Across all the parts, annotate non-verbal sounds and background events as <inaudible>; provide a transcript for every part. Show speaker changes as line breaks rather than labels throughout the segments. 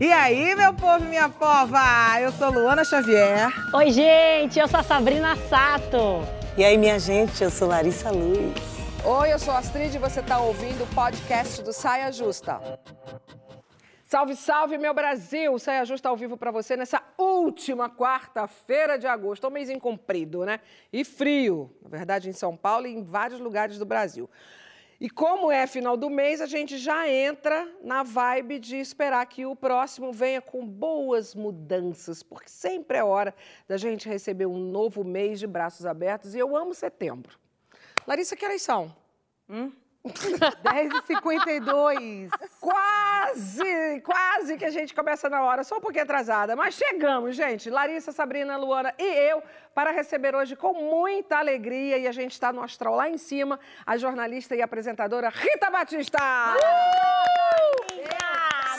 E aí, meu povo e minha pova? Eu sou Luana Xavier.
Oi, gente, eu sou a Sabrina Sato.
E aí, minha gente, eu sou Larissa Luz.
Oi, eu sou a Astrid e você está ouvindo o podcast do Saia Justa. Salve, salve, meu Brasil! Saia Justa ao vivo para você nessa última quarta-feira de agosto. É um mês comprido, né? E frio, na verdade, em São Paulo e em vários lugares do Brasil. E como é final do mês, a gente já entra na vibe de esperar que o próximo venha com boas mudanças, porque sempre é hora da gente receber um novo mês de braços abertos e eu amo setembro. Larissa, que horas são?
Hum? 10h52.
Quase, quase que a gente começa na hora, só um pouquinho atrasada. Mas chegamos, gente. Larissa, Sabrina, Luana e eu para receber hoje com muita alegria. E a gente está no astral lá em cima, a jornalista e apresentadora Rita Batista. Uh!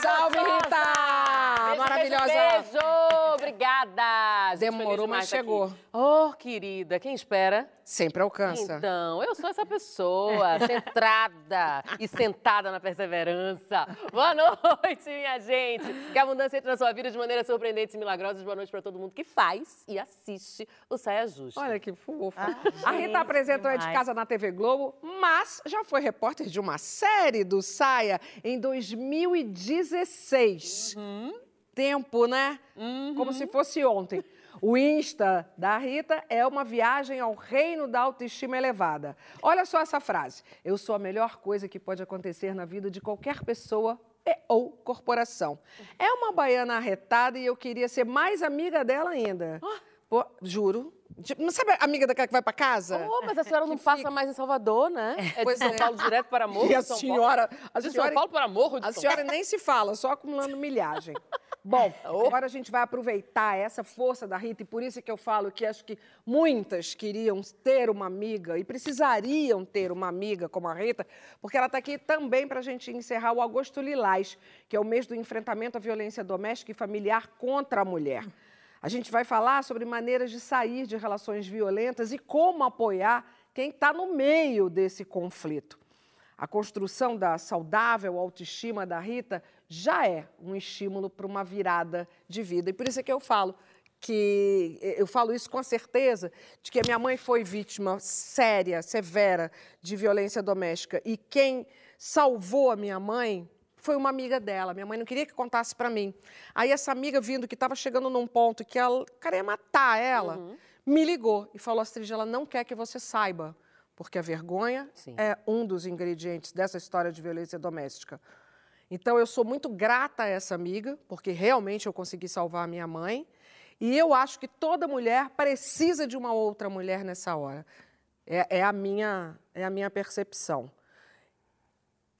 Salve, Rita!
Beijo,
Maravilhosa!
Beijo, beijo. obrigada!
Demorou, mas chegou.
Oh, querida, quem espera?
Sempre alcança.
Então, eu sou essa pessoa, <laughs> centrada e sentada na perseverança. Boa noite, minha gente! Que a abundância entre na sua vida de maneira surpreendente e milagrosa. Boa noite para todo mundo que faz e assiste o Saia Justa.
Olha que fofa. Ah, a Rita apresentou de casa na TV Globo, mas já foi repórter de uma série do Saia em 2016. Uhum. Tempo, né? Uhum. Como se fosse ontem. O Insta da Rita é uma viagem ao reino da autoestima elevada. Olha só essa frase. Eu sou a melhor coisa que pode acontecer na vida de qualquer pessoa e, ou corporação. É uma baiana arretada e eu queria ser mais amiga dela ainda. Oh. Pô, juro. Não sabe a amiga daquela que vai para casa?
Oh, mas a senhora não passa fica... mais em Salvador, né? É de São é. Paulo direto para Morro
e a senhora. A senhora,
São Paulo para Morro
A senhora nem se fala, só acumulando milhagem. <laughs> Bom, agora a gente vai aproveitar essa força da Rita e por isso é que eu falo que acho que muitas queriam ter uma amiga e precisariam ter uma amiga como a Rita, porque ela está aqui também para a gente encerrar o Agosto Lilás, que é o mês do enfrentamento à violência doméstica e familiar contra a mulher. A gente vai falar sobre maneiras de sair de relações violentas e como apoiar quem está no meio desse conflito. A construção da saudável autoestima da Rita já é um estímulo para uma virada de vida. E por isso é que eu falo que eu falo isso com a certeza de que a minha mãe foi vítima séria, severa de violência doméstica e quem salvou a minha mãe foi uma amiga dela. Minha mãe não queria que contasse para mim. Aí essa amiga vindo que estava chegando num ponto que ela queria matar ela, uhum. me ligou e falou: Astrid, ela não quer que você saiba, porque a vergonha Sim. é um dos ingredientes dessa história de violência doméstica. Então eu sou muito grata a essa amiga, porque realmente eu consegui salvar a minha mãe. E eu acho que toda mulher precisa de uma outra mulher nessa hora. É, é a, minha, é a minha percepção.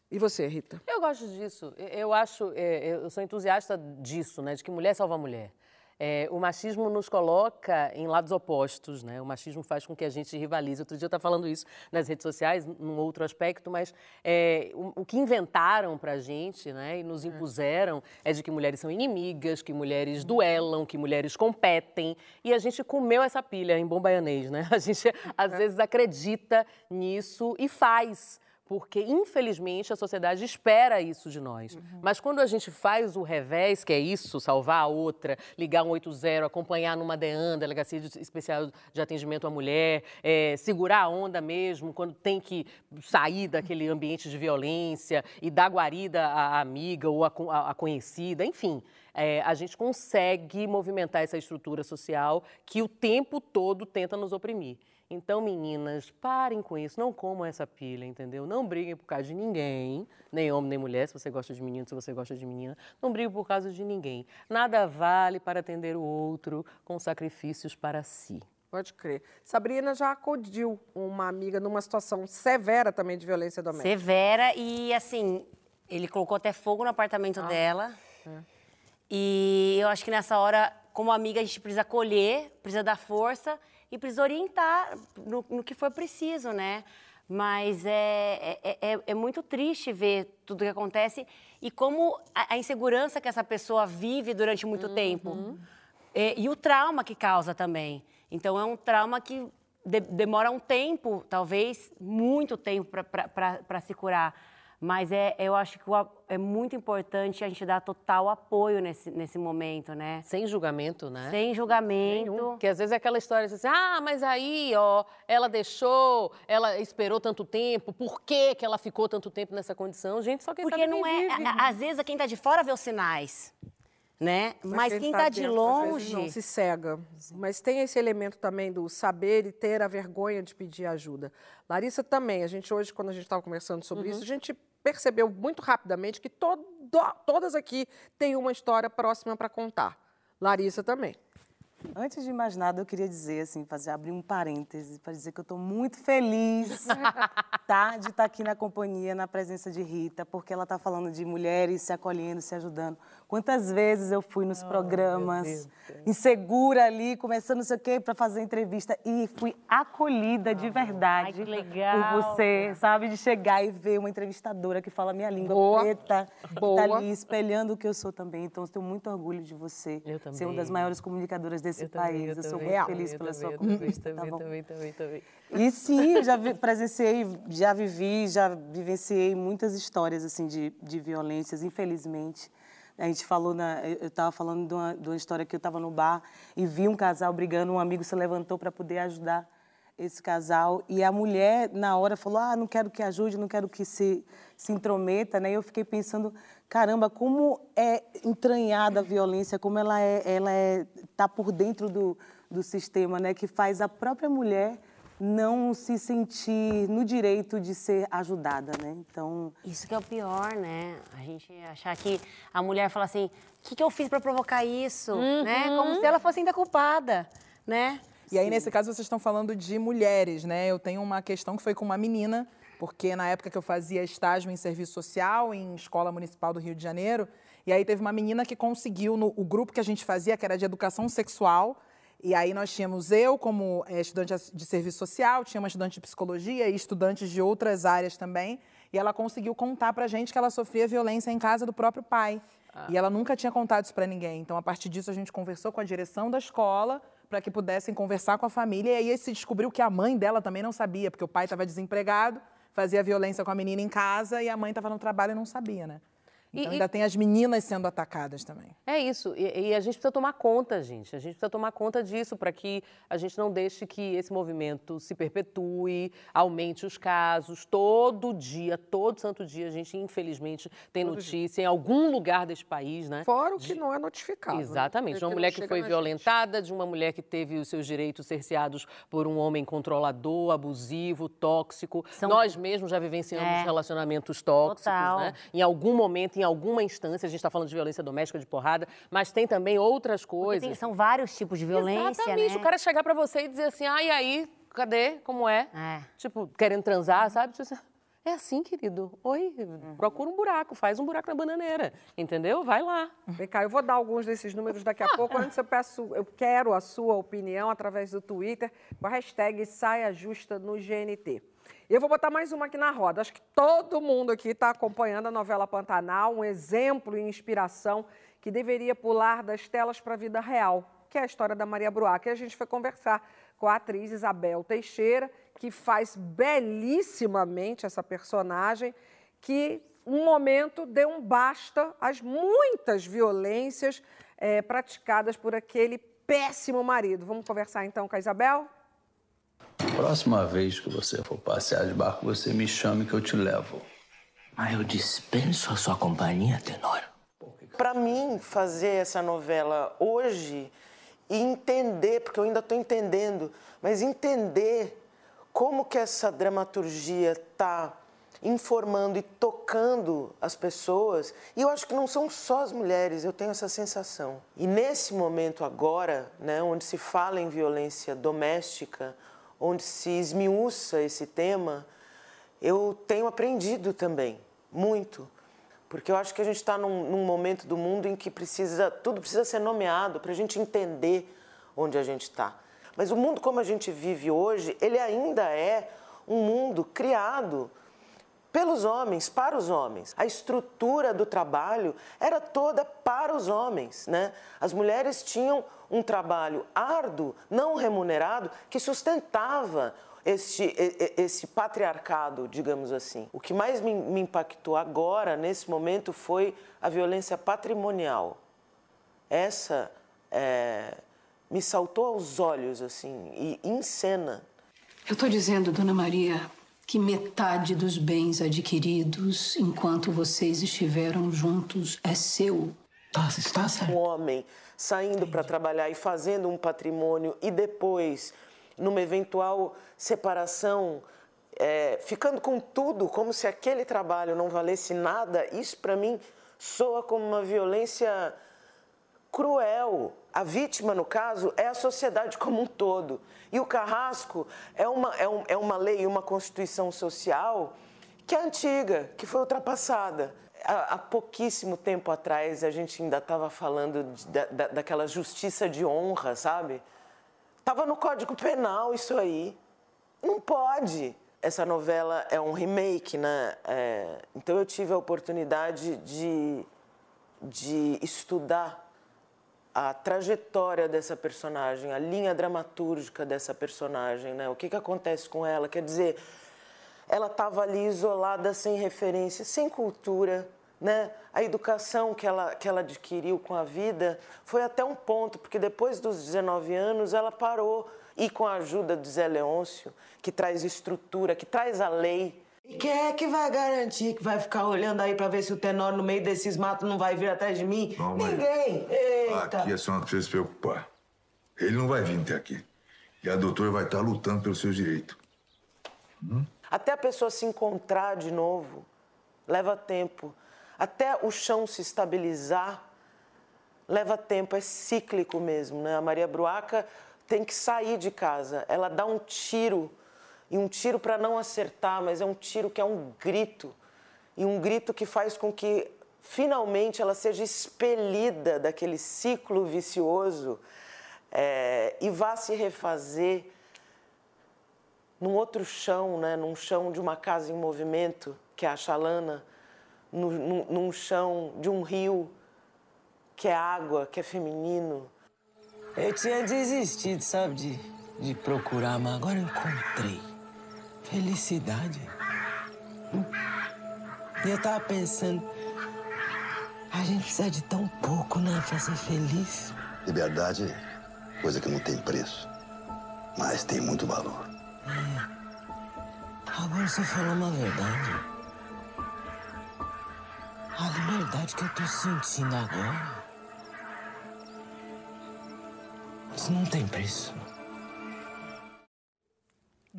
E você, Rita?
Eu gosto disso. Eu acho, é, eu sou entusiasta disso, né? De que mulher salva mulher. É, o machismo nos coloca em lados opostos, né? O machismo faz com que a gente rivalize. Outro dia eu estava falando isso nas redes sociais, num outro aspecto, mas é, o, o, que inventaram para a gente, né? E nos é. impuseram é de que mulheres são inimigas, que mulheres duelam, que mulheres competem. E a gente comeu essa pilha em bom baianês, né? <laughs> A gente às é. vezes acredita nisso e faz porque infelizmente a sociedade espera isso de nós. Uhum. Mas quando a gente faz o revés, que é isso, salvar a outra, ligar um 80, acompanhar numa DEAN, Delegacia Especial de Atendimento à Mulher, é, segurar a onda mesmo, quando tem que sair daquele ambiente de violência e dar guarida à amiga ou à, conhecida, enfim. É, a gente consegue movimentar essa estrutura social que o tempo todo tenta nos oprimir. Então, meninas, parem com isso, não comam essa pilha, entendeu? Não briguem por causa de ninguém, nem homem nem mulher, se você gosta de menino, se você gosta de menina. Não briguem por causa de ninguém. Nada vale para atender o outro com sacrifícios para si.
Pode crer. Sabrina já acudiu uma amiga numa situação severa também de violência doméstica.
Severa e, assim, ele colocou até fogo no apartamento ah, dela. É. E eu acho que nessa hora, como amiga, a gente precisa acolher, precisa dar força e precisa orientar no, no que for preciso, né? Mas é, é, é, é, muito triste ver tudo que acontece e como a, a insegurança que essa pessoa vive durante muito uhum. tempo. É, e o trauma que causa também. Então, é um trauma que de, demora um tempo, talvez muito tempo, para se curar. Mas é, eu acho que é muito importante a gente dar total apoio nesse, nesse momento, né?
Sem julgamento, né?
Sem julgamento. Nenhum.
Porque às vezes é aquela história assim, ah, mas aí, ó, ela deixou, ela esperou tanto tempo, por que, que ela ficou tanto tempo nessa condição? Gente, só quem
Porque
sabe
não é.
vive.
Às vezes quem está de fora vê os sinais. Né? Mas, Mas quem está tá de
dentro,
longe.
Não se cega. Mas tem esse elemento também do saber e ter a vergonha de pedir ajuda. Larissa também, a gente hoje, quando a gente estava conversando sobre uhum. isso, a gente percebeu muito rapidamente que todo, todas aqui têm uma história próxima para contar. Larissa também.
Antes de mais nada, eu queria dizer, assim, fazer abrir um parêntese para dizer que eu estou muito feliz, <laughs> tá, de estar tá aqui na companhia, na presença de Rita, porque ela está falando de mulheres se acolhendo, se ajudando. Quantas vezes eu fui nos oh, programas, insegura ali, começando não sei o quê, para fazer entrevista e fui acolhida de verdade
Ai, legal.
por você, sabe, de chegar e ver uma entrevistadora que fala minha língua Boa. preta, Boa. que tá ali espelhando o que eu sou também. Então, eu tenho muito orgulho de você
eu também.
ser uma das maiores comunicadoras desse
eu
país.
Também, eu,
eu
sou
muito
real.
feliz pela
também,
sua
conquista. Também, tá também, também, também.
E sim, eu já vi, presenciei, já vivi, já vivenciei muitas histórias assim de, de violências, infelizmente. A gente falou, na, eu estava falando de uma, de uma, história que eu estava no bar e vi um casal brigando, um amigo se levantou para poder ajudar esse casal e a mulher na hora falou, ah, não quero que ajude, não quero que se, se intrometa, né? E eu fiquei pensando, caramba, como é entranhada a violência, como ela é, ela é, tá por dentro do, do sistema, né? Que faz a própria mulher não se sentir no direito de ser ajudada, né? Então
isso que é o pior, né? A gente achar que a mulher fala assim, o que, que eu fiz para provocar isso, uhum. né? Como se ela fosse ainda culpada, né?
E aí nesse caso vocês estão falando de mulheres, né? Eu tenho uma questão que foi com uma menina, porque na época que eu fazia estágio em serviço social em escola municipal do Rio de Janeiro, e aí teve uma menina que conseguiu no o grupo que a gente fazia, que era de educação sexual, e aí nós tínhamos eu como é, estudante de serviço social, tinha uma estudante de psicologia e estudantes de outras áreas também. E ela conseguiu contar pra gente que ela sofria violência em casa do próprio pai. Ah. E ela nunca tinha contado isso para ninguém. Então, a partir disso, a gente conversou com a direção da escola para que pudessem conversar com a família. E aí se descobriu que a mãe dela também não sabia, porque o pai estava desempregado, fazia violência com a menina em casa e a mãe estava no trabalho e não sabia, né? Então, e, ainda e... tem as meninas sendo atacadas também.
É isso. E, e, a gente precisa tomar conta, gente. A gente precisa tomar conta disso para que a gente não deixe que esse movimento se perpetue, aumente os casos. Todo dia, todo santo dia, a gente, infelizmente, tem todo notícia dia. em algum lugar desse país, né?
Fora o que de... não é notificado. Né?
Exatamente.
Né?
De uma mulher que foi violentada, gente. de uma mulher que teve os seus direitos cerceados por um homem controlador, abusivo, tóxico. São... Nós mesmos já vivenciamos é. relacionamentos tóxicos,
Total.
né? Em algum momento, em alguma instância, a gente está falando de violência doméstica, de porrada, mas tem também outras coisas. Tem,
são vários tipos de violência,
Exatamente.
Né?
O cara chegar para você e dizer assim, ah, e aí, cadê? Como é?
é.
Tipo, querendo transar, sabe? Tipo assim, é assim, querido. Oi, procura um buraco, faz um buraco na bananeira, entendeu? Vai lá.
Vem cá, eu vou dar alguns desses números daqui a <laughs> pouco. Antes eu peço, eu quero a sua opinião através do Twitter com a hashtag Saia Justa no GNT. Eu vou botar mais uma aqui na roda. Acho que todo mundo aqui está acompanhando a novela Pantanal, um exemplo e inspiração que deveria pular das telas para a vida real, que é a história da Maria Bruac. E a gente foi conversar com a atriz Isabel Teixeira, que faz belíssimamente essa personagem, que um momento deu um basta às muitas violências é, praticadas por aquele péssimo marido. Vamos conversar então com a Isabel?
Próxima vez que você for passear de barco, você me chame que eu te levo.
Mas eu dispenso a sua companhia, Tenor.
Para mim, fazer essa novela hoje e entender, porque eu ainda estou entendendo, mas entender como que essa dramaturgia está informando e tocando as pessoas. E eu acho que não são só as mulheres, eu tenho essa sensação. E nesse momento agora, né, onde se fala em violência doméstica, onde se esmiuça esse tema, eu tenho aprendido também, muito. Porque eu acho que a gente está num, num, momento do mundo em que precisa, tudo precisa ser nomeado para a gente entender onde a gente está. Mas o mundo como a gente vive hoje, ele ainda é um mundo criado pelos homens, para os homens. A estrutura do trabalho era toda para os homens, né? As mulheres tinham um trabalho árduo, não remunerado, que sustentava esse, esse patriarcado, digamos assim. O que mais me, me impactou agora, nesse momento, foi a violência patrimonial. Essa é, me saltou aos olhos, assim, e em cena.
Eu estou dizendo, Dona Maria, que metade dos bens adquiridos enquanto vocês estiveram juntos é seu.
Tá, está certo.
Um homem saindo para trabalhar e fazendo um patrimônio e depois, numa eventual separação, é, ficando com tudo, como se aquele trabalho não valesse nada, isso para mim soa como uma violência cruel. A vítima, no caso, é a sociedade como um todo. E o carrasco é uma, é, um, é uma lei, uma constituição social que é antiga, que foi ultrapassada há, pouquíssimo tempo atrás a gente ainda estava falando de, da, daquela justiça de honra, sabe? Tava no Código Penal isso aí. Não pode. Essa novela é um remake, né? É, então eu tive a oportunidade de, de estudar a trajetória dessa personagem, a linha dramatúrgica dessa personagem, né? O que, que acontece com ela? Quer dizer, ela estava ali isolada, sem referência, sem cultura, né? A educação que ela, que ela adquiriu com a vida foi até um ponto, porque depois dos 19 anos ela parou e com a ajuda do Zé Leôncio, que traz estrutura, que traz a lei.
E quem é que vai garantir que vai ficar olhando aí para ver se o Tenório no meio desses matos não vai vir atrás de mim? Não, Ninguém. Eita.
Aqui a senhora não precisa se preocupar. Ele não vai vir até aqui. E a doutora vai estar lutando pelos seus direitos.
Hum? Até a pessoa se encontrar de novo leva tempo. Até o chão se estabilizar leva tempo, é cíclico mesmo. Né? A Maria Bruaca tem que sair de casa. Ela dá um tiro, e um tiro para não acertar, mas é um tiro que é um grito. E um grito que faz com que finalmente ela seja expelida daquele ciclo vicioso é, e vá se refazer num outro chão, né? num chão de uma casa em movimento, que é a Chalana no, no, num chão de um rio que é água, que é feminino.
Eu tinha desistido, sabe, de, de procurar, mas agora eu encontrei. Felicidade. E eu tava pensando, a gente precisa de tão pouco, né, pra ser feliz.
Liberdade é coisa que não tem preço, mas tem muito valor.
É. Agora você falou uma verdade. A liberdade que eu tô sentindo agora. Isso não tem preço.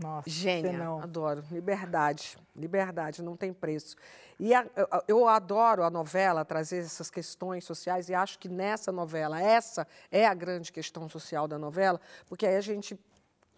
Nossa, Gênia, não. adoro. Liberdade. Liberdade, não tem preço. E a, eu, eu adoro a novela trazer essas questões sociais e acho que nessa novela, essa é a grande questão social da novela, porque aí a gente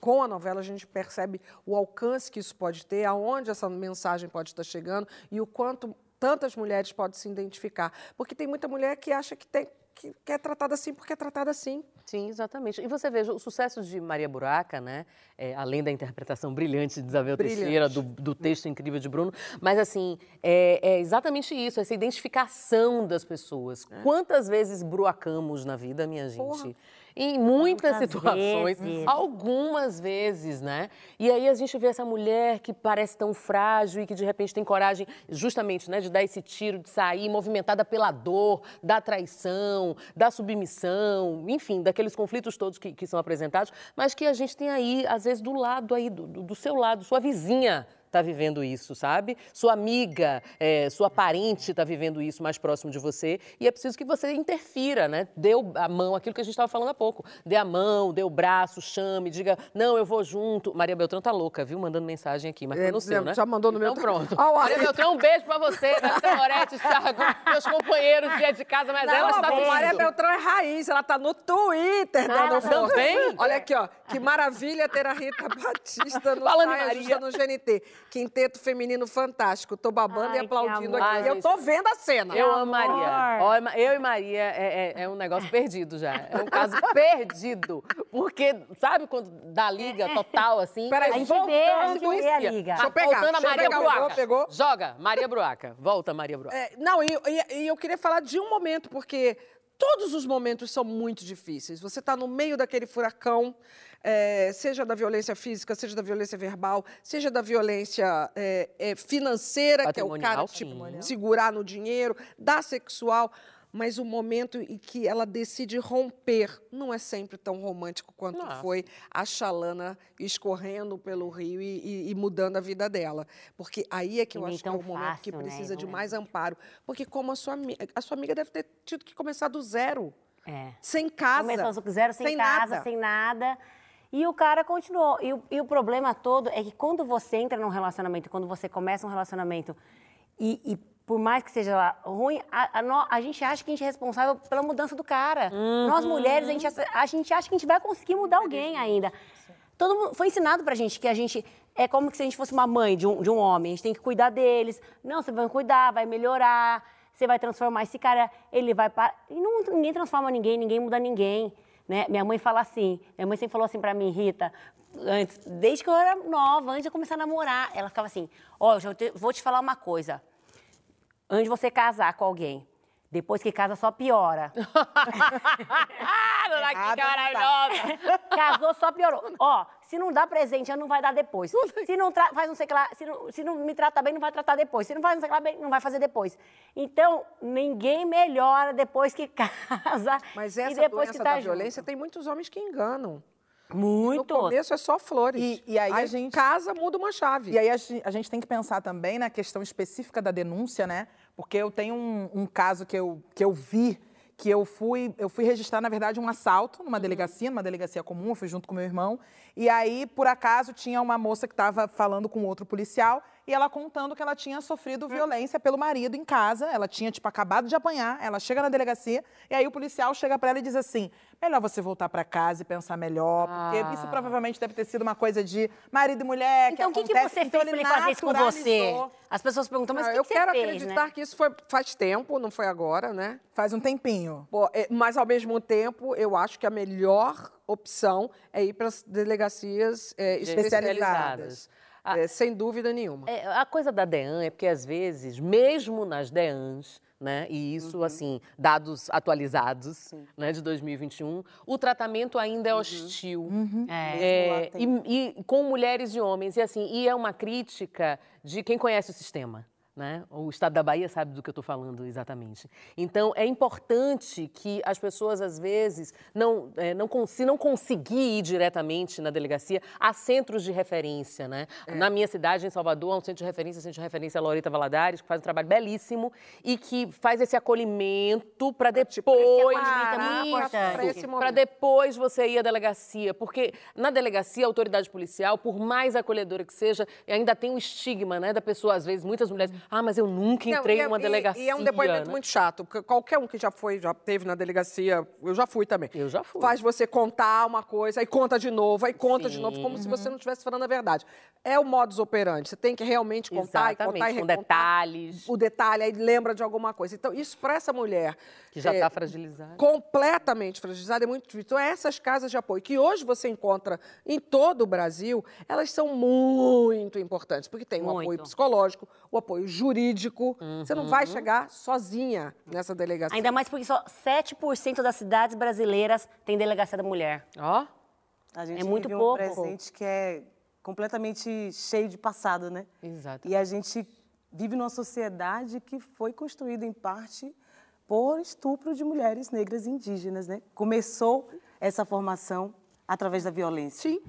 com a novela a gente percebe o alcance que isso pode ter, aonde essa mensagem pode estar chegando e o quanto tantas mulheres podem se identificar. Porque tem muita mulher que acha que, tem, que, que é tratada assim porque é tratada assim.
Sim, exatamente. E você veja, o sucesso de Maria Buraca, né? É, além da interpretação brilhante de Isabel brilhante. Teixeira, do, do, texto incrível de Bruno, mas assim, é, é exatamente isso, essa identificação das pessoas. É. Quantas vezes bruacamos na vida, minha gente? Porra em muitas Muitas situações, vezes. algumas vezes, né? E aí a gente vê essa mulher que parece tão frágil e que de repente tem coragem, justamente, né, de dar esse tiro, de sair movimentada pela dor, da traição, da submissão, enfim, daqueles conflitos todos que, que são apresentados, mas que a gente tem aí, às vezes, do lado aí, do, do seu lado, sua vizinha está vivendo isso, sabe? Sua amiga, é, sua parente está vivendo isso mais próximo de você e é preciso que você interfira, né? Dê a mão, aquilo que a gente estava falando há pouco. Dê a mão, dê o braço, chame, diga, não, eu vou junto. Maria Beltrão tá louca, viu? Mandando mensagem aqui, mas é, no seu, né?
Já mandou no
então,
meu.
pronto. Oh, Maria Beltrão, um beijo pra você, Nath Moretti, Thiago, meus companheiros dia de casa, mas não, ela está
tudo. Maria Beltrão é raiz, ela tá no Twitter ah, dando força. Também? Olha aqui, ó, que maravilha ter a Rita Batista no
Falando Maria.
no GNT. Quinteto Feminino Fantástico. Tô babando Ai, e aplaudindo aqui. Ai, eu tô vendo a cena.
Eu amo Maria. Eu e Maria é, é, é, um negócio <laughs> perdido já. É um caso perdido. Porque, sabe quando dá liga total, assim?
Peraí, a gente vê onde é a liga.
Deixa eu pegar. Voltando a Maria pegar, Bruaca. Pegou, Joga, Maria Bruaca. Volta, Maria Bruaca. É,
não, e, e, e eu queria falar de um momento, porque todos os momentos são muito difíceis. Você está no meio daquele furacão, é, seja da violência física, seja da violência verbal, seja da violência é, é, financeira, que é o cara
sim.
segurar no dinheiro, da sexual. Mas o momento em que ela decide romper não é sempre tão romântico quanto
Nossa.
foi a Xalana escorrendo pelo rio e, e- e mudando a vida dela. Porque aí é que eu acho que é o momento que
né?
precisa de
Não é.
mais amparo. Porque como a sua, a sua amiga deve ter tido que começar do zero.
É.
Sem casa.
Começou com zero, sem,
sem
casa,
nada.
sem nada. E o cara continuou. E o, e o problema todo é que quando você entra num relacionamento, quando você começa um relacionamento, e, e por mais que seja lá ruim, a, a a gente acha que a gente é responsável pela mudança do cara. Nós mulheres, a gente, a gente acha que a gente vai conseguir mudar alguém ainda. Todo mundo, foi ensinado pra gente que a gente é como se a gente fosse uma mãe de um, de um homem, a gente tem que cuidar deles. Não, você vai cuidar, vai melhorar, você vai transformar esse cara, ele vai para. E não, ninguém transforma ninguém, ninguém muda ninguém. Né? Minha mãe fala assim, minha mãe sempre falou assim pra mim, Rita, antes, desde que eu era nova, antes de eu começar a namorar, ela ficava assim, ó, eu já te- vou te falar uma coisa. Antes de você casar com alguém, depois que casa só piora. <laughs>
Ah, dona Kika
tá.
maravilhosa!
Casou, só piorou. Ó, se não dá presente, não vai dar depois. Se não faz não sei o que lá, se não, se não me trata bem, não vai tratar depois. Se não faz não sei o que lá bem, não vai fazer depois. Então, ninguém melhora depois que <laughs> casa
Mas
e
essa
depois
doença
que
da
tá junto.
violência tem muitos homens que enganam.
Muito.
No começo é só flores.
E- e aí a gente-
casa, muda uma chave.
E aí a a gente tem que pensar também na questão específica da denúncia, né? Porque eu tenho um, um caso que eu, que eu vi, que eu fui, eu fui registrar, na verdade, um assalto numa delegacia, numa delegacia comum, eu fui junto com meu irmão. E aí, por acaso, tinha uma moça que estava falando com outro policial e ela contando que ela tinha sofrido violência pelo marido em casa. Ela tinha, tipo, acabado de apanhar. Ela chega na delegacia e aí o policial chega para ela e diz assim: melhor você voltar para casa e pensar melhor, porque isso provavelmente deve ter sido uma coisa de marido e mulher.
Então, o que, que
acontece.
você
Então,
fez pra ele fazer isso com você? As pessoas perguntam, mas
Ah,
o que,
eu
que você
quero
fez,
acreditar
né?
que isso foi, faz tempo, não foi agora, né?
Faz um tempinho.
Pô, é, mas, ao mesmo tempo, eu acho que a melhor opção é ir para as delegacias é, especializadas. É, sem dúvida nenhuma.
É, a coisa da DEAN é porque, às vezes, mesmo nas DEANs, né, e isso, assim, dados atualizados, né, de 2021, o tratamento ainda é hostil. É, e, e com mulheres e homens. E, assim, e é uma crítica de quem conhece o sistema. Né? O Estado da Bahia sabe do que eu estou falando exatamente. Então, é importante que as pessoas, às vezes, não, é, não, se não conseguir ir diretamente na delegacia, há centros de referência. Né? Na minha cidade, em Salvador, há um centro de referência, centro de referência Loreta Valadares, que faz um trabalho belíssimo e que faz esse acolhimento para depois.
é.
Pra esse
Para depois você ir à delegacia. Porque na delegacia, a autoridade policial, por mais acolhedora que seja, ainda tem o estigma, né? Da pessoa, às vezes, muitas mulheres, ah, mas eu nunca
Não,
entrei
e é-
numa
e-
delegacia.
E é um depoimento
né?
muito chato, porque qualquer um que já foi, já teve na delegacia, eu já fui também.
Eu já fui.
Faz você contar uma coisa, aí conta de novo, aí conta de novo, como se você
Uhum.
não estivesse falando a verdade. É o modus operandi. Você tem que realmente contar e
Exatamente,
contar e
com
recontar
detalhes.
O detalhe, aí lembra de alguma coisa. Então, isso para essa mulher.
Que já
é,
está fragilizada.
completamente fragilizada, é muito difícil. Então, essas casas de apoio, que hoje você encontra em todo o Brasil, elas são muito importantes, porque tem o
Muito.
apoio psicológico, o apoio jurídico. Você não
Uhum.
vai chegar sozinha nessa delegacia.
Ainda mais porque só 7% das cidades brasileiras têm delegacia da mulher.
Ó,
A gente
É muito
vive
pouco.
um presente que é completamente cheio de passado, né?
exato.
E a gente vive numa sociedade que foi construída em parte por estupro de mulheres negras e indígenas, né? Começou essa formação através da violência.
Sim.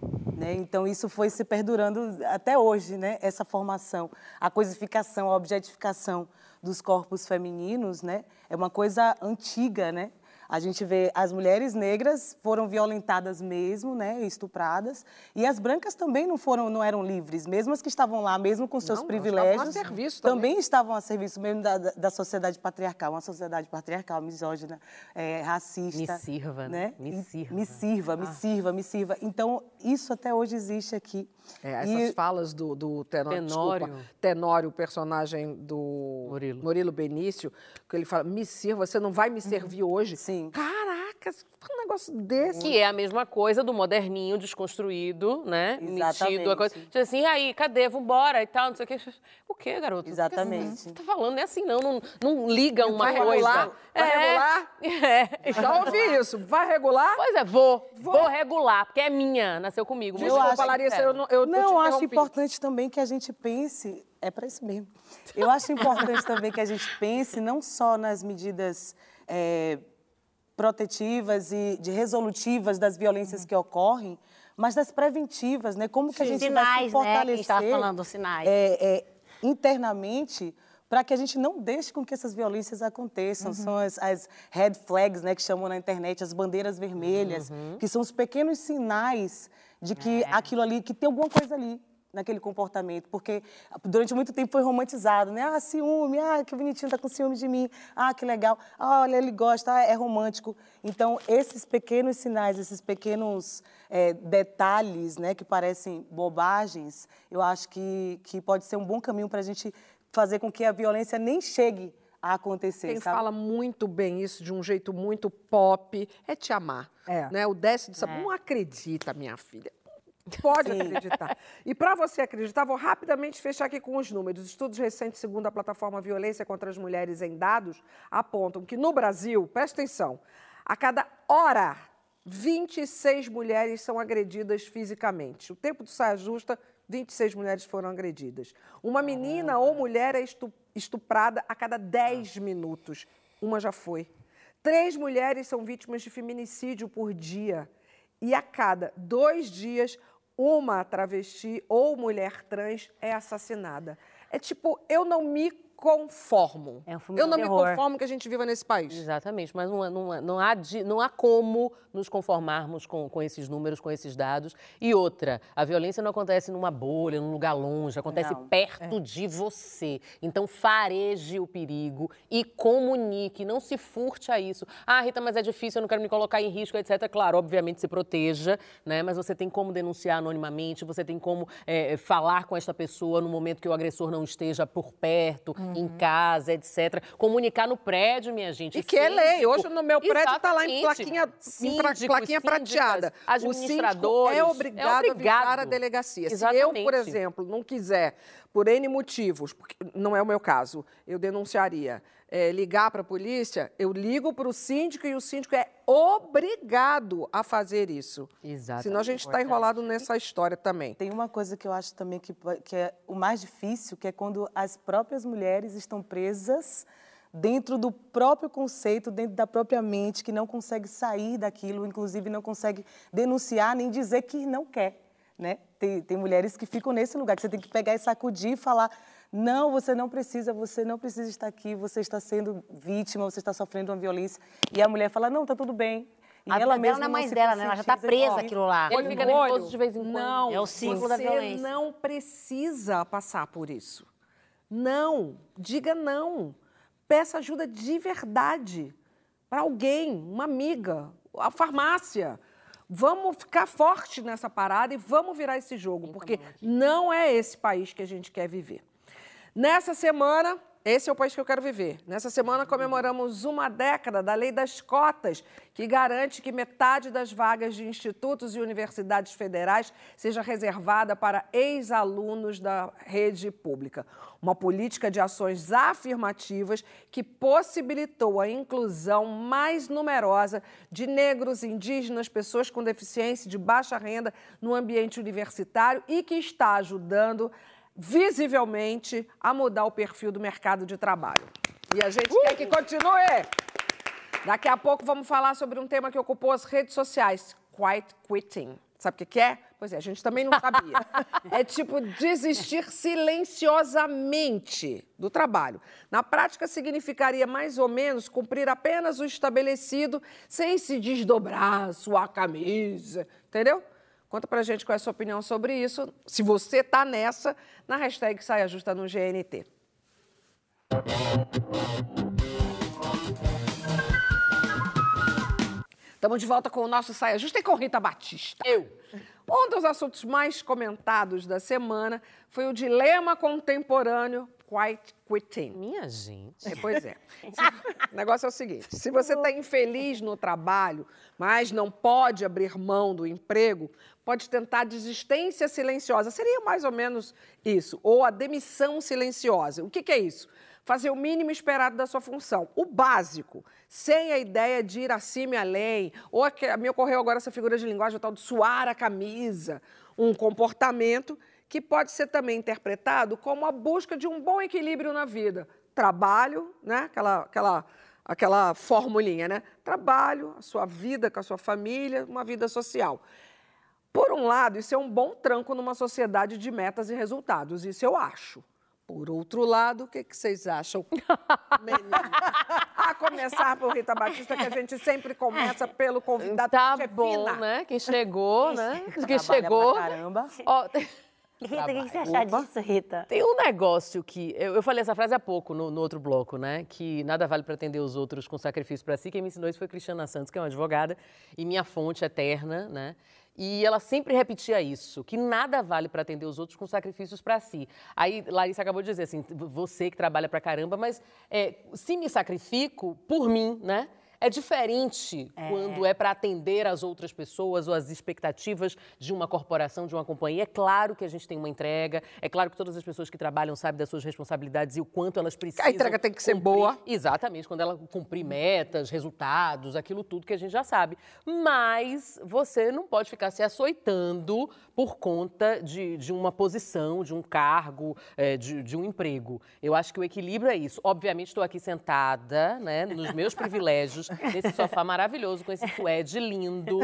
Né? Então isso foi se perdurando até hoje, né? Essa formação, a coisificação, a objetificação dos corpos femininos, né? É uma coisa antiga, né? A gente vê as mulheres negras foram violentadas mesmo, né, estupradas, e as brancas também não foram, não eram livres, mesmo as que estavam lá, mesmo com seus
Não,
privilégios,
estavam a serviço
também.
também.
estavam a serviço mesmo da, da- da sociedade patriarcal, uma sociedade patriarcal, misógina, eh, racista.
Me sirva, né? Me sirva.
Me sirva, me
Ah.
sirva, me sirva. Então, isso até hoje existe aqui.
É, essas
E-
falas do, do Tenório,
Tenório.
desculpa, Tenório, o personagem do
Murilo.
Benício, que ele fala, me sirva, você não vai me servir hoje?
Sim.
Caraca! Caraca, um negócio desse.
Que é a mesma coisa do moderninho desconstruído, né?
Exatamente.
Metido, a coisa. Tipo assim, e aí, cadê? Vambora e tal, não sei o quê. O quê, garoto?
Exatamente.
O que você tá falando? Não é assim, não. Não, não liga uma
Vai
coisa.
regular? Vai
é,
regular? <laughs>
É.
Já ouvi isso. Vai regular?
Pois é, vou. Vou, regular, porque é minha, nasceu comigo.
Desculpa,
eu acho-
Larissa,
é.
eu não, eu,
Não, acho importante também que a gente pense. É para isso mesmo. Eu acho importante também que a gente pense não só nas medidas é, protetivas e de resolutivas das violências que ocorrem, mas das preventivas, né? Como que a
Sim.
gente vai se
Sinais, né, a
fortalecer
tava falando, sinais.
é, é, internamente para que a gente não deixe com que essas violências aconteçam. São as, as red flags, né, que chamam na internet, as bandeiras vermelhas, que são os pequenos sinais de que aquilo ali, que tem alguma coisa ali naquele comportamento, porque durante muito tempo foi romantizado, né? Ah, ciúme, ah, que bonitinho, tá com ciúme de mim, ah, que legal, ah, olha, ele gosta, ah, é romântico. Então, esses pequenos sinais, esses pequenos eh, detalhes, né, que parecem bobagens, eu acho que, que pode ser um bom caminho para a gente fazer com que a violência nem chegue a acontecer,
Quem
sabe?
fala muito bem isso de um jeito muito pop é te amar.
É.
Né? O Décio disse, não acredita, minha filha. Pode acreditar. E para você acreditar, vou rapidamente fechar aqui com os números. Estudos recentes, segundo a plataforma Violência contra as Mulheres em Dados, apontam que no Brasil, presta atenção, a cada hora, 26 mulheres são agredidas fisicamente. O tempo do saia justa, 26 mulheres foram agredidas. Uma menina ou mulher é estu- estuprada a cada 10 minutos. Uma já foi. Três mulheres são vítimas de feminicídio por dia. E a cada dois dias, uma travesti ou mulher trans é assassinada. É tipo, eu não me conformo.
É um filme
eu
de
não me
terror.
conformo que a gente viva nesse país.
Exatamente, mas não, não, não, há, não há como nos conformarmos com, com esses números, com esses dados. E outra, a violência não acontece numa bolha, num lugar longe, acontece
Não.
perto de você. Então fareje o perigo e comunique, não se furte a isso. Ah, Rita, mas é difícil, eu não quero me colocar em risco, etc. Claro, obviamente se proteja, né? mas você tem como denunciar anonimamente, você tem como eh, falar com esta pessoa no momento que o agressor não esteja por perto, em casa, etc. Comunicar no prédio, minha gente.
E que é lei.
Síndico.
Hoje no meu prédio está lá em
Exatamente.
plaquinha, em pra-
Síndicos,
plaquinha prateada. O síndico
administradores.
é obrigado, a avisar a
obrigado.
delegacia. Se eu, por
Exatamente.
exemplo, não quiser, por N motivos, porque não é o meu caso, eu denunciaria, é, ligar para a polícia, eu ligo para o síndico e o síndico é obrigado a fazer isso.
Exatamente.
Senão a gente está enrolado nessa história também.
Tem uma coisa que eu acho também que, que é o mais difícil, que é quando as próprias mulheres estão presas dentro do próprio conceito, dentro da própria mente, que não consegue sair daquilo, inclusive não consegue denunciar nem dizer que não quer. Né? Tem, tem mulheres que ficam nesse lugar, que você tem que pegar e sacudir e falar: não, você não precisa, você não precisa estar aqui, você está sendo vítima, você está sofrendo uma violência. E a mulher fala: não, está tudo bem. E
A dela
mesma
não é mais dela, né? Ela já tá
conscientiza
presa aquilo lá.
Ele fica nervoso
olho.
de vez em quando.
Não,
É o símbolo da
você
violência.
não precisa passar por isso. Não, diga não. Peça ajuda de verdade para alguém, uma amiga, a farmácia. Vamos ficar forte nessa parada e vamos virar esse jogo, porque não é esse país que a gente quer viver. Nessa semana, esse é o país que eu quero viver. Nessa semana comemoramos uma década da lei das cotas, que garante que metade das vagas de institutos e universidades federais seja reservada para ex-alunos da rede pública. Uma política de ações afirmativas que possibilitou a inclusão mais numerosa de negros, indígenas, pessoas com deficiência de baixa renda no ambiente universitário e que está ajudando visivelmente a mudar o perfil do mercado de trabalho. E a gente quer que continue. Daqui a pouco vamos falar sobre um tema que ocupou as redes sociais, quiet quitting. Sabe o que que é? Pois é, a gente também não sabia. <laughs> É tipo desistir silenciosamente do trabalho. Na prática, significaria mais ou menos cumprir apenas o estabelecido sem se desdobrar sua camisa. Entendeu? Conta pra gente qual é a sua opinião sobre isso. Se você tá nessa, na hashtag Saia Justa no GNT. Estamos de volta com o nosso Saia Justa e com Rita Batista.
Eu.
Um dos assuntos mais comentados da semana foi o dilema contemporâneo quiet quitting.
Minha gente.
É, pois é. o negócio é o seguinte: se você está infeliz no trabalho, mas não pode abrir mão do emprego, pode tentar desistência silenciosa. Seria mais ou menos isso. Ou a demissão silenciosa. O que, que é isso? Fazer o mínimo esperado da sua função. O básico, sem a ideia de ir acima e além. Ou a que- me ocorreu agora essa figura de linguagem, tal de suar a camisa. Um comportamento que pode ser também interpretado como a busca de um bom equilíbrio na vida. Trabalho, né? aquela, aquela, aquela formulinha, né? Trabalho, a sua vida com a sua família, uma vida social. Por um lado, isso é um bom tranco numa sociedade de metas e resultados, isso eu acho. Por outro lado, o que, que vocês acham? <laughs> A começar por Rita Batista, que a gente sempre começa pelo convidado
Tá
que é
bom,
fina.
né? Quem chegou, <laughs> né? Quem
Trabalha
chegou.
pra caramba.
Ó, <laughs>
Rita, o que que você acha disso, Rita?
Tem um negócio que. Eu, eu falei essa frase há pouco no, no outro bloco, né? Que nada vale para atender os outros com sacrifício para si. Quem me ensinou isso foi Cristiana Santos, que é uma advogada e minha fonte eterna, né? E ela sempre repetia isso, que nada vale para atender os outros com sacrifícios para si. Aí Larissa acabou de dizer assim, você que trabalha para caramba, mas é, se me sacrifico por mim, né? É diferente quando é para atender as outras pessoas ou as expectativas de uma corporação, de uma companhia. É claro que a gente tem uma entrega, é claro que todas as pessoas que trabalham sabem das suas responsabilidades e o quanto elas precisam.
A entrega tem que ser
cumprir.
boa.
Exatamente, quando ela cumprir metas, resultados, aquilo tudo que a gente já sabe. Mas você não pode ficar se açoitando por conta de, de uma posição, de um cargo, eh, de, de um emprego. Eu acho que o equilíbrio é isso. Obviamente, estou aqui sentada, né, nos meus <laughs> privilégios, <laughs> nesse sofá maravilhoso, com esse suede lindo.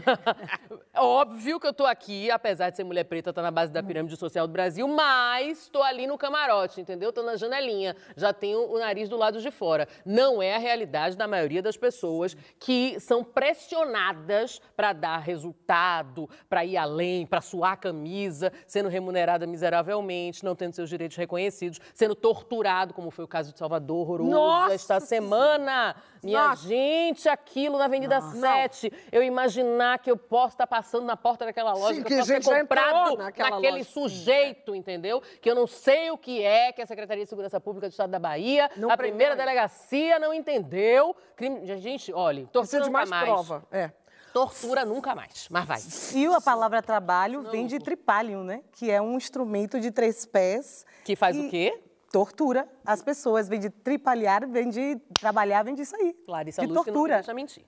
<laughs> Óbvio que eu tô aqui, apesar de ser mulher preta, tá na base da pirâmide social do Brasil, mas tô ali no camarote, entendeu? Tô na janelinha, já tenho o nariz do lado de fora. Não é a realidade da maioria das pessoas que são pressionadas para dar resultado, para ir além, para suar a camisa, sendo remunerada miseravelmente, não tendo seus direitos reconhecidos, sendo torturado, como foi o caso de Salvador, horroroso
Nossa
esta semana. Minha
Nossa.
gente, aquilo na Avenida 7, eu imaginar que eu posso estar passando na porta daquela loja,
Sim,
que
que
eu posso
entrou
comprado naquele
loja.
sujeito, entendeu? Que eu não sei o que é, que a Secretaria de Segurança Pública do Estado da Bahia,
Não
a primeira delegacia não entendeu. Crime... Gente, olha, tortura nunca
mais
mais.
prova. É.
Tortura nunca mais, mas vai.
E a palavra trabalho vem de tripalium, né? Que é um instrumento de três pés.
Que faz
e
o quê?
Tortura as pessoas. Vem de tripalhar, vem de trabalhar, vem disso aí.
Larissa
de
Luz que não
tortura.
deixa mentir.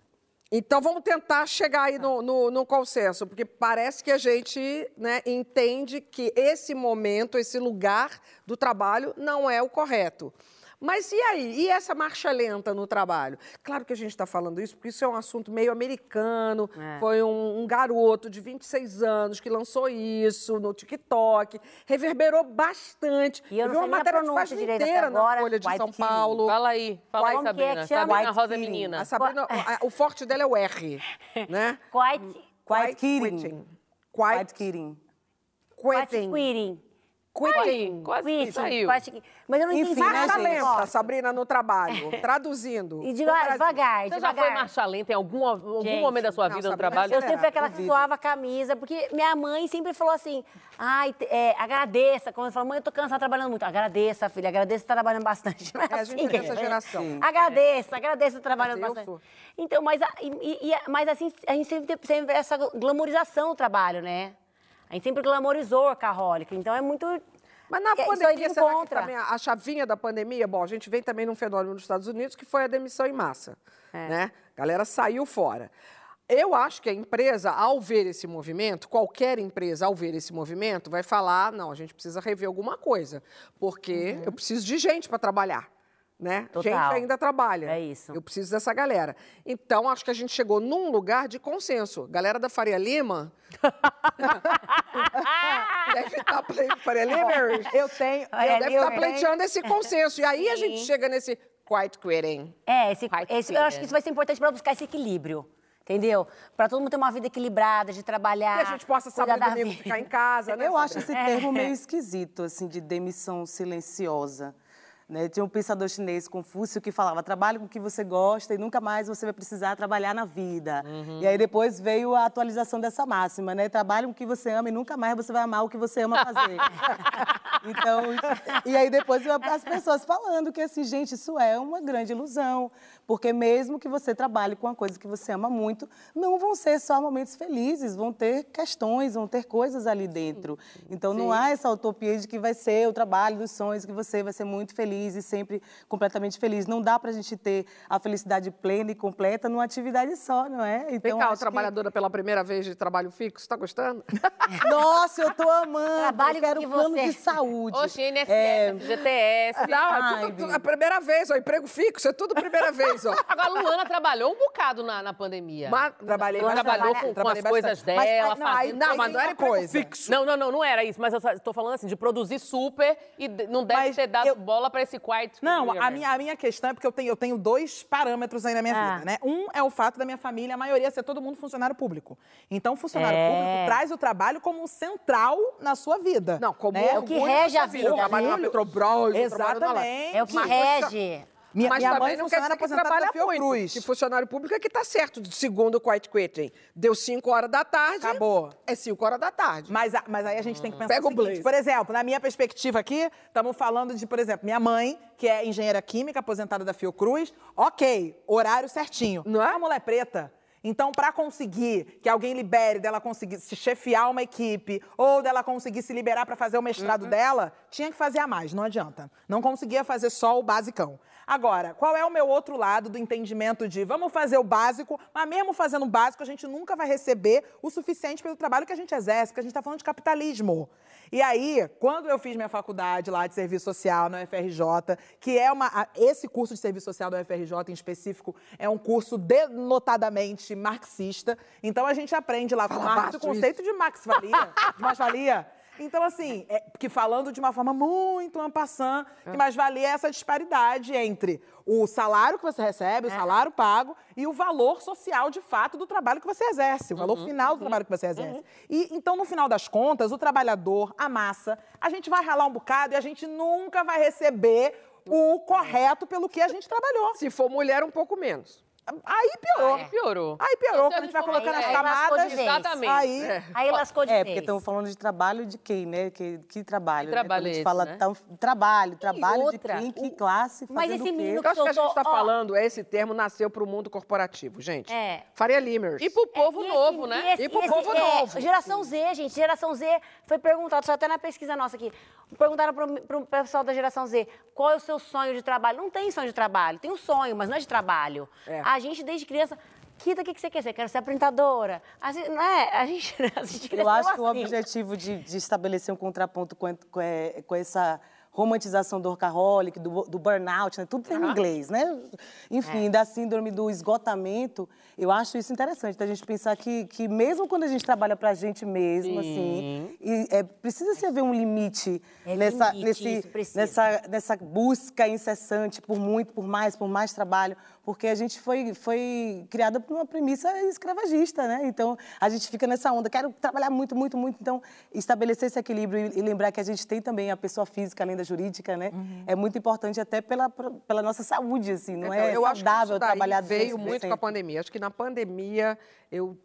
Então vamos tentar chegar aí no, no, no consenso, porque parece que a gente né, entende que esse momento, esse lugar do trabalho não é o correto. Mas e aí? E essa marcha lenta no trabalho? Claro que a gente está falando isso porque isso é um assunto meio americano.
É.
Foi um, um garoto de 26 anos que lançou isso no TikTok, reverberou bastante.
E eu não
vi uma matéria de página inteira na
agora.
Folha de
White
São
Kitty.
Paulo.
Fala aí, fala aí,
que é
Sabrina. Sabrina
White
Rosa
Kitty.
Menina.
A Sabrina, o- o forte dela é o R, <laughs> né?
Quiet,
Quiet quitting.
Quiet
Quiet quitting.
quiet
quitting.
quitting.
Quitting.
Quase que
Quitting,
saiu.
quiet quitting. Mas eu não
Enfim,
entendi.
né,
Marcha
gente?
lenta, Sabrina, no trabalho. <laughs> Traduzindo.
E devagar, devagar,
Você já
devagar.
foi marcha lenta em algum, algum
Gente,
momento da sua
não,
vida no
Sabrina,
trabalho?
Eu sempre fui aquela que suava a camisa, porque minha mãe sempre falou assim, ai, é, agradeça. Quando eu falo, mãe, eu tô cansada trabalhando muito. Agradeça, filha, agradeça tá trabalhando bastante. <laughs> Não é
É, a
assim
gente
que
é dessa geração.
Agradeça, agradeça trabalhando
Mas eu
bastante.
sou.
Então, mas, a- e- e- mas assim, a gente sempre teve essa glamorização do trabalho, né? A gente sempre glamorizou a carrólica, então é muito...
Mas na
É,
pandemia, será que também a a chavinha da pandemia, bom, a gente vem também num fenômeno nos Estados Unidos que foi a demissão em massa,
É.
né? A galera saiu fora. Eu acho que a empresa, ao ver esse movimento, qualquer empresa, ao ver esse movimento, vai falar, não, a gente precisa rever alguma coisa, porque eu preciso de gente para trabalhar, né?
Total.
Gente ainda trabalha.
É isso.
Eu preciso dessa galera. Então, acho que a gente chegou num lugar de consenso. Galera da Faria Lima... <laughs> deve estar pleiteando... Faria Limers?
Eu tenho.
Faria
eu
deve estar pleiteando esse consenso. E aí a gente
Sim.
chega nesse quiet quitting.
É, esse,
Quiet
esse- eu acho que isso vai ser importante para buscar esse equilíbrio. Entendeu? Para todo mundo ter uma vida equilibrada, de trabalhar.
Que a gente possa
cuidar
sábado e
da
domingo
vida.
ficar em casa, né?
Eu acho esse termo meio esquisito, assim, de demissão silenciosa. Né? Tinha um pensador chinês, Confúcio, que falava: trabalhe com o que você gosta e nunca mais você vai precisar trabalhar na vida. E aí depois veio a atualização dessa máxima, né? Trabalhe com o que você ama e nunca mais você vai amar o que você ama fazer. <laughs> Então, e aí depois as pessoas falando que assim, gente, isso é uma grande ilusão, porque mesmo que você trabalhe com uma coisa que você ama muito, não vão ser só momentos felizes, vão ter questões, vão ter coisas ali dentro. Então não há essa utopia de que vai ser o trabalho dos sonhos, que você vai ser muito feliz e sempre completamente feliz. Não dá pra gente ter a felicidade plena e completa numa atividade só, não é?
Vem
Então
cá,
acho que-
trabalhadora pela primeira vez de trabalho fixo, tá gostando? <laughs>
Nossa, eu tô amando.
Trabalho
eu quero
que
plano
você-
de saúde.
Oxe, INSS,
É,
FGTS.
Não, é
Ai,
tudo, tudo- a primeira vez, ó, emprego fixo, é tudo primeira vez, <laughs> ó.
Agora, a Luana trabalhei um bocado na, na pandemia.
Mas-
Trabalhei
Ela
bastante.
trabalhou com, com as coisas
bastante. Mas,
dela,
aí- não, aí-
fazendo...
aí
Não, mas não era
coisa.
fixo.
Não, não, não, não era isso, mas eu só- tô falando assim, de produzir super e não deve
Mas
ter dado
eu-
bola pra esse quarto.
Não, a minha, a minha questão é porque eu tenho, eu tenho dois parâmetros aí na minha
Ah.
vida, né? Um é o fato da minha família, a maioria ser todo mundo funcionário público. Então, funcionário
É.
público traz o trabalho como central na sua vida.
Não, como
né?
É o que rege a vida,
trabalho na? Petrobras.
Exatamente.
É o que
Mas-
rege.
Minha,
Mas
minha
também
mãe
não quer dizer que
aposentada
trabalha
da
muito.
Fiocruz.
Que funcionário público é que tá certo, de segundo o quiet quitting. Deu 5 horas da tarde.
Acabou.
É 5 horas da tarde.
Mas, a- mas aí a gente tem que pensar
Pega o
seguinte, por exemplo, na minha perspectiva aqui, estamos falando de, por exemplo, minha mãe, que é engenheira química, aposentada da Fiocruz, ok, horário certinho.
Não é?
A mulher preta. Então, para conseguir que alguém libere, dela conseguir se chefiar uma equipe, ou dela conseguir se liberar para fazer o
Uhum.
mestrado dela, tinha que fazer a mais, não adianta. Não conseguia fazer só o basicão. Agora, qual é o meu outro lado do entendimento de vamos fazer o básico, mas mesmo fazendo o básico, a gente nunca vai receber o suficiente pelo trabalho que a gente exerce, porque a gente está falando de capitalismo. E aí, quando eu fiz minha faculdade lá de serviço social na UFRJ, que é uma. Esse curso de serviço social da UFRJ em específico é um curso denotadamente marxista. Então a gente aprende lá com
Fala
Marx o conceito de Max-valia, de mais-valia. <laughs> Então, assim, é, que falando de uma forma muito ampassã, que mais valia é essa disparidade entre o salário que você recebe, o salário pago, e o valor social, de fato, do trabalho que você exerce, o valor final do trabalho que você exerce. E, então, no final das contas, o trabalhador, a massa, a gente vai ralar um bocado e a gente nunca vai receber o correto pelo que a gente trabalhou.
Se for mulher, um pouco menos.
Aí piorou.
Aí piorou.
Aí piorou,
Então,
quando a gente vai
for
colocando as
mulher,
camadas.
Exatamente.
Aí,
Aí lascou de
É,
vez.
porque estamos falando de trabalho de quem, né? Que, que trabalho?
Que
né?
trabalho
a
é
gente
esse,
fala
né?
tão- trabalho, trabalho
outra,
de quem, que
o-
classe,
Mas
fazendo
esse
o quê?
menino
Eu acho que a gente está falando, esse termo nasceu para o mundo corporativo, gente.
É.
Faria Limers.
E pro povo
E esse-
novo, né?
E pro
esse-
povo
é,
novo.
Geração Z, gente. Geração Z foi perguntado, só até na pesquisa nossa aqui. Perguntaram pro, pro pessoal da geração Z qual é o seu sonho de trabalho. Não tem sonho de trabalho, tem um sonho, mas não é de trabalho.
É.
A gente, desde criança. Kita, o que que você quer ser? Quero ser apresentadora. A gente, não é? A gente, <laughs> a gente
Eu acho que o
assim.
objetivo de, de estabelecer um contraponto com, com, é, com essa romantização do workaholic, do, do burnout, né? tudo tem em inglês, né? Enfim, da síndrome do esgotamento, eu acho isso interessante, da gente pensar que, que mesmo quando a gente trabalha pra gente mesmo, assim, e, é, precisa se haver um limite,
É
nessa,
limite,
nesse, nessa, nessa busca incessante por muito, por mais, por mais trabalho, porque a gente foi, foi criada por uma premissa escravagista, né? Então, a gente fica nessa onda, quero trabalhar muito, muito, muito. Então, estabelecer esse equilíbrio e, lembrar que a gente tem também a pessoa física, além da jurídica, né? É muito importante até pela, pela nossa saúde, assim, não
Então,
é
eu acho que
saudável
isso daí
trabalhar
veio
200%.
muito com a pandemia. Acho que na pandemia eu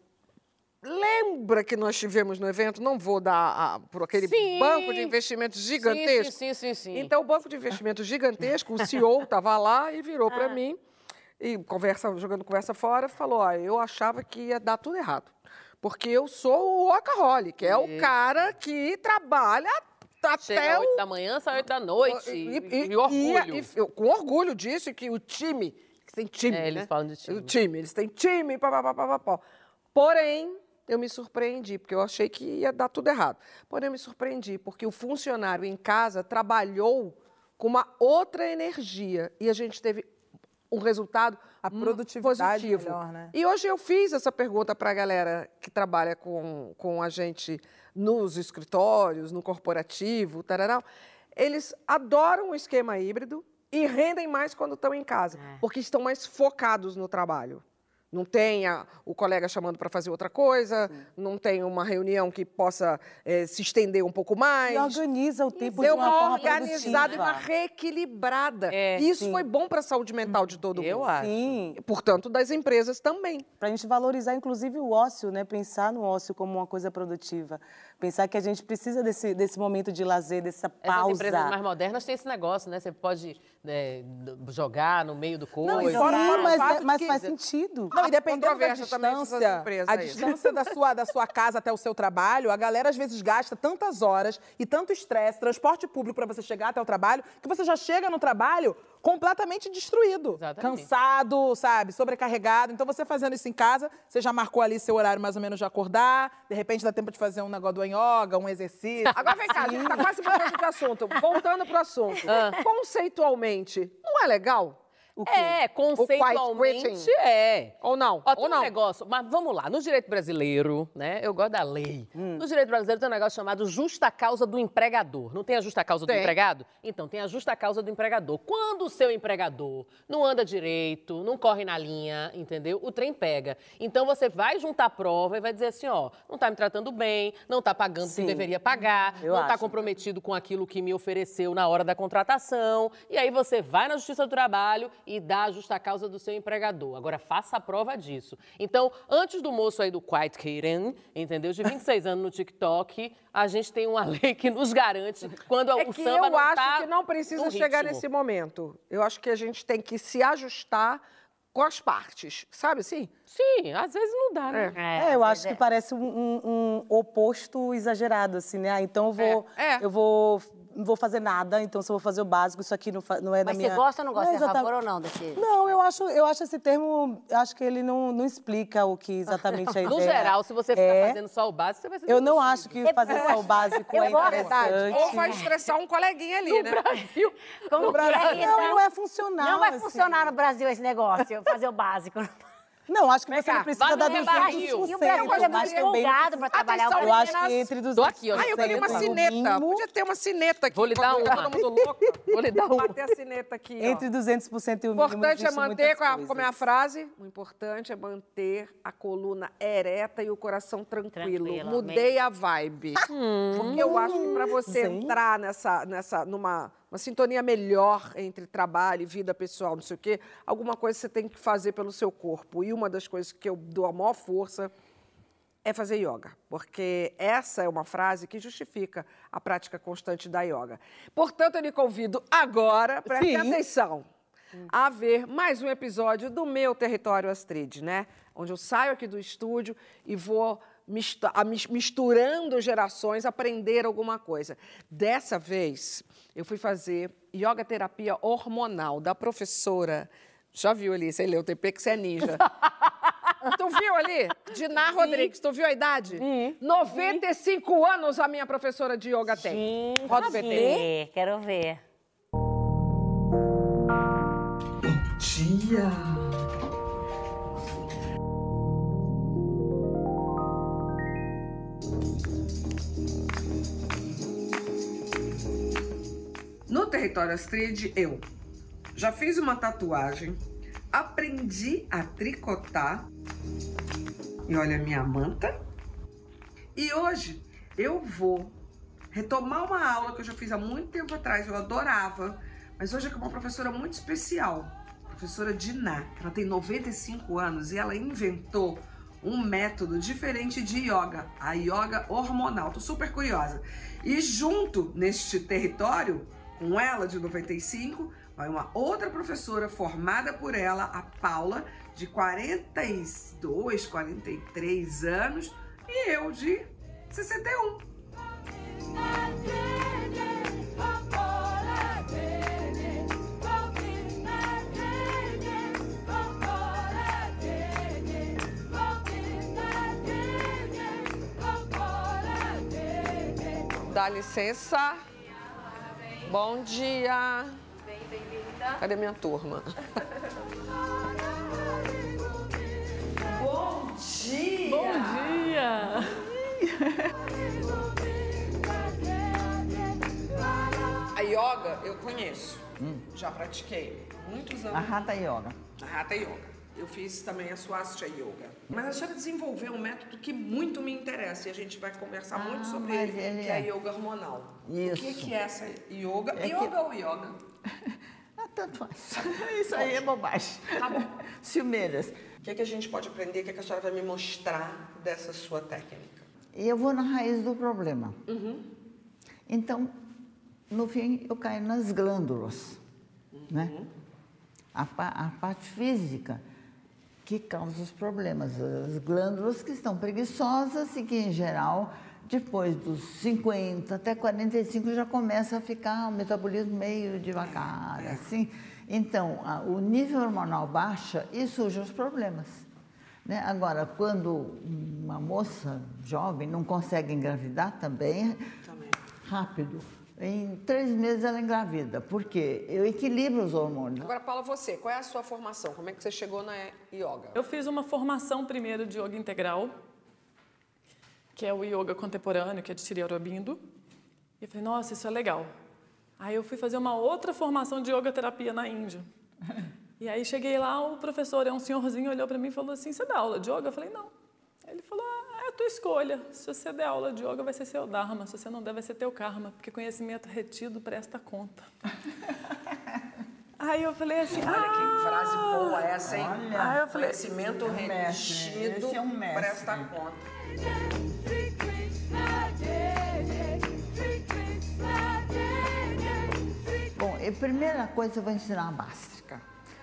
lembra que nós tivemos no evento, não vou dar a, por aquele
Sim.
banco de investimentos gigantesco.
Sim, sim, sim, sim, sim.
Então o banco de investimentos gigantesco, o CEO estava lá e virou
Ah.
para mim e conversa, jogando conversa fora, falou: "Ó, eu achava que ia dar tudo errado, porque eu sou o workaholic, é o
Isso.
cara que trabalha
Chega
até
às
o
8 da manhã, sai 8 da noite. E, e orgulho.
e- eu- com orgulho disso, que o time. Que tem time.
É, eles
né?
falam de time.
O time, eles têm time, papapá. Porém, eu me surpreendi, porque eu achei que ia dar tudo errado. Porém, eu me surpreendi, porque o funcionário em casa trabalhou com uma outra energia. E a gente teve um resultado
A
hum,
produtividade
positivo.
melhor, né?
E hoje eu fiz essa pergunta para a galera que trabalha com, com a gente nos escritórios, no corporativo, tararau. Eles adoram o esquema híbrido e rendem mais quando estão em casa, porque estão mais focados no trabalho. Não tem a- o colega chamando para fazer outra coisa, não tem uma reunião que possa eh, se estender um pouco mais.
E organiza o tempo
Ser
de uma
uma
forma
organizada e uma reequilibrada.
É,
isso
sim.
foi bom para a saúde mental de todo
Eu
mundo.
acho. Sim.
Portanto, das empresas também.
Para a gente valorizar, inclusive, o ócio, né? Pensar no ócio como uma coisa produtiva. Pensar que a gente precisa desse, desse momento de lazer, dessa
Essas
pausa.
empresas mais modernas têm esse negócio, né? Você pode é, d- jogar no meio do coisa.
Não, e
fora-
sim,
fora
mas, é- mas
que-
faz sentido.
Não, e dependendo da
essas
distância,
empresas
a distância da sua, da sua casa até o seu trabalho, a galera às vezes gasta tantas horas e tanto estresse, transporte público para você chegar até o trabalho, que você já chega no trabalho completamente destruído,
Exatamente.
cansado, sabe, sobrecarregado. Então você fazendo isso em casa, você já marcou ali seu horário mais ou menos de acordar, de repente dá tempo de fazer um negócio do yoga, um exercício. <laughs>
Agora vem cá, a gente tá quase mudando de assunto. Voltando pro assunto.
Ah.
Conceitualmente, não é legal?
É, conceitualmente é.
Ou não?
Ó, tem
Ou
um
não?
negócio, mas vamos lá, no direito brasileiro, né? Eu gosto da lei.
Hum.
No direito brasileiro tem um negócio chamado justa causa do empregador. Não tem a justa causa do
Tem.
empregado? Então, tem a justa causa do empregador. Quando o seu empregador não anda direito, não corre na linha, entendeu? O trem pega. Então, você vai juntar a prova e vai dizer assim, ó, não tá me tratando bem, não tá pagando o que deveria pagar,
Eu
não tá
acho.
comprometido com aquilo que me ofereceu na hora da contratação. E aí você vai na Justiça do Trabalho e dá a justa causa do seu empregador. Agora, faça a prova disso. Então, antes do moço aí do Quiet Kitten, entendeu? De 26 anos no TikTok, a gente tem uma <laughs> lei que nos garante quando
É
o
que
samba
eu
não
acho
tá
que não precisa chegar
ritmo.
nesse momento. Eu acho que a gente tem que se ajustar com as partes, sabe assim?
Sim, às vezes não dá, né?
É, eu acho que parece um, um- um oposto exagerado, assim, né? Ah, então eu vou,
É,
eu vou, não vou fazer nada, então se eu vou fazer o básico, isso aqui não, não é da
Mas
minha...
você gosta ou não gosta? Você é favor ou não desse?
Não, eu acho, eu acho esse termo, acho que ele não, não explica o que exatamente a <laughs> ideia
No geral, se você ficar
é.
fazendo só o básico, você vai ser
Eu não acho que fazer só o básico <laughs>
Eu
é interessante.
Ou vai estressar um coleguinha ali, né?
Brasil.
Como
No
que é,
Brasil,
então?
não, não é funcional.
Não vai
assim.
funcionar no Brasil esse negócio, fazer o básico.
Não, acho que
Vem
você
cá,
não precisa dar
no
200%,
barril.
E o Brasil é
não
empolgado para trabalhar o
Atenção,
Eu acho que entre 200%
Tô aqui, ó.
Ah, eu queria uma sineta.
mínimo,
Podia ter uma sineta aqui.
Vou lhe dar
Todo
uma.
mundo louco.
Vou lhe dar <laughs> uma.
Bater a sineta aqui, ó.
Entre 200% e o
O
mínimo
importante é manter, é como é a frase? O importante é manter a coluna ereta e o coração tranquilo.
Tranquilo,
Mudei a vibe. Porque eu acho que para você
Sim.
entrar nessa, nessa, numa uma sintonia melhor entre trabalho e vida pessoal, não sei o quê, alguma coisa você tem que fazer pelo seu corpo. E uma das coisas que eu dou a maior força é fazer yoga, porque essa é uma frase que justifica a prática constante da yoga. Portanto, eu lhe convido agora, preste atenção, a ver mais um episódio do meu Território Astrid, né? Onde eu saio aqui do estúdio e vou misturando gerações, aprender alguma coisa. Dessa vez, eu fui fazer yoga terapia hormonal da professora. Já viu ali, você leu o TP que você é ninja. <laughs> Tu viu ali? Diná Rodrigues, tu viu a idade? 95 anos a minha professora de yoga tem. Roda o PT.
Quero ver.
Dia. No território Astrid, eu já fiz uma tatuagem, aprendi a tricotar. E olha a minha manta. E hoje eu vou retomar uma aula que eu já fiz há muito tempo atrás, eu adorava, mas hoje é com uma professora muito especial, professora Diná, ela tem 95 anos e ela inventou um método diferente de yoga, a yoga hormonal. Tô super curiosa. E junto neste território, com ela de 95, vai uma outra professora formada por ela, a Paula, de 42, 43 anos, e eu de 61. Dá licença. Bom dia. Cadê minha turma? Bom dia!
Bom dia!
A yoga eu conheço. Já pratiquei. Muitos anos.
A Hatha Yoga.
A Hatha Yoga. Eu fiz também a Swastika Yoga. Mas a senhora desenvolveu um método que muito me interessa e a gente vai conversar muito sobre ele,
ele
que é a
é.
yoga hormonal. O
Isso.
que, que é essa yoga?
É que-
yoga ou yoga? <laughs>
Ah, tanto faz. <laughs> Isso aí é bobagem.
Tá bom. <laughs>
Ciumeiras.
O que, que a gente pode aprender? O que, que a senhora vai me mostrar dessa sua técnica?
Eu vou na raiz do problema.
Uhum.
Então, no fim, eu caio nas glândulas, né? A, pa- a parte física que causa os problemas. As glândulas que estão preguiçosas e que, em geral, depois dos 50 até 45 já começa a ficar o metabolismo meio devagar, assim. Então, a- o nível hormonal baixa e surgem os problemas. Né? Agora, quando uma moça jovem não consegue engravidar também, rápido. Em três meses ela engravida. Por quê? Eu equilibro os hormônios.
Agora, Paula, você, qual é a sua formação? Como é que você chegou na yoga?
Eu fiz uma formação primeiro de yoga integral, que é o yoga contemporâneo, que é de Sri Aurobindo. E eu falei, nossa, isso é legal. Aí eu fui fazer uma outra formação de yoga terapia na Índia. E aí cheguei lá, o professor, é um senhorzinho, olhou para mim e falou assim, você dá aula de yoga? Eu falei, não. Ele falou, tua escolha. Se você der aula de yoga, vai ser seu dharma. Se você não der, vai ser teu karma. Porque conhecimento retido presta conta. Aí eu falei assim,
Olha que frase boa essa, hein?
Olha. Aí eu falei,
Conhecimento
um mestre,
retido
é um
presta conta.
Bom, a primeira coisa eu vou ensinar a bástrica,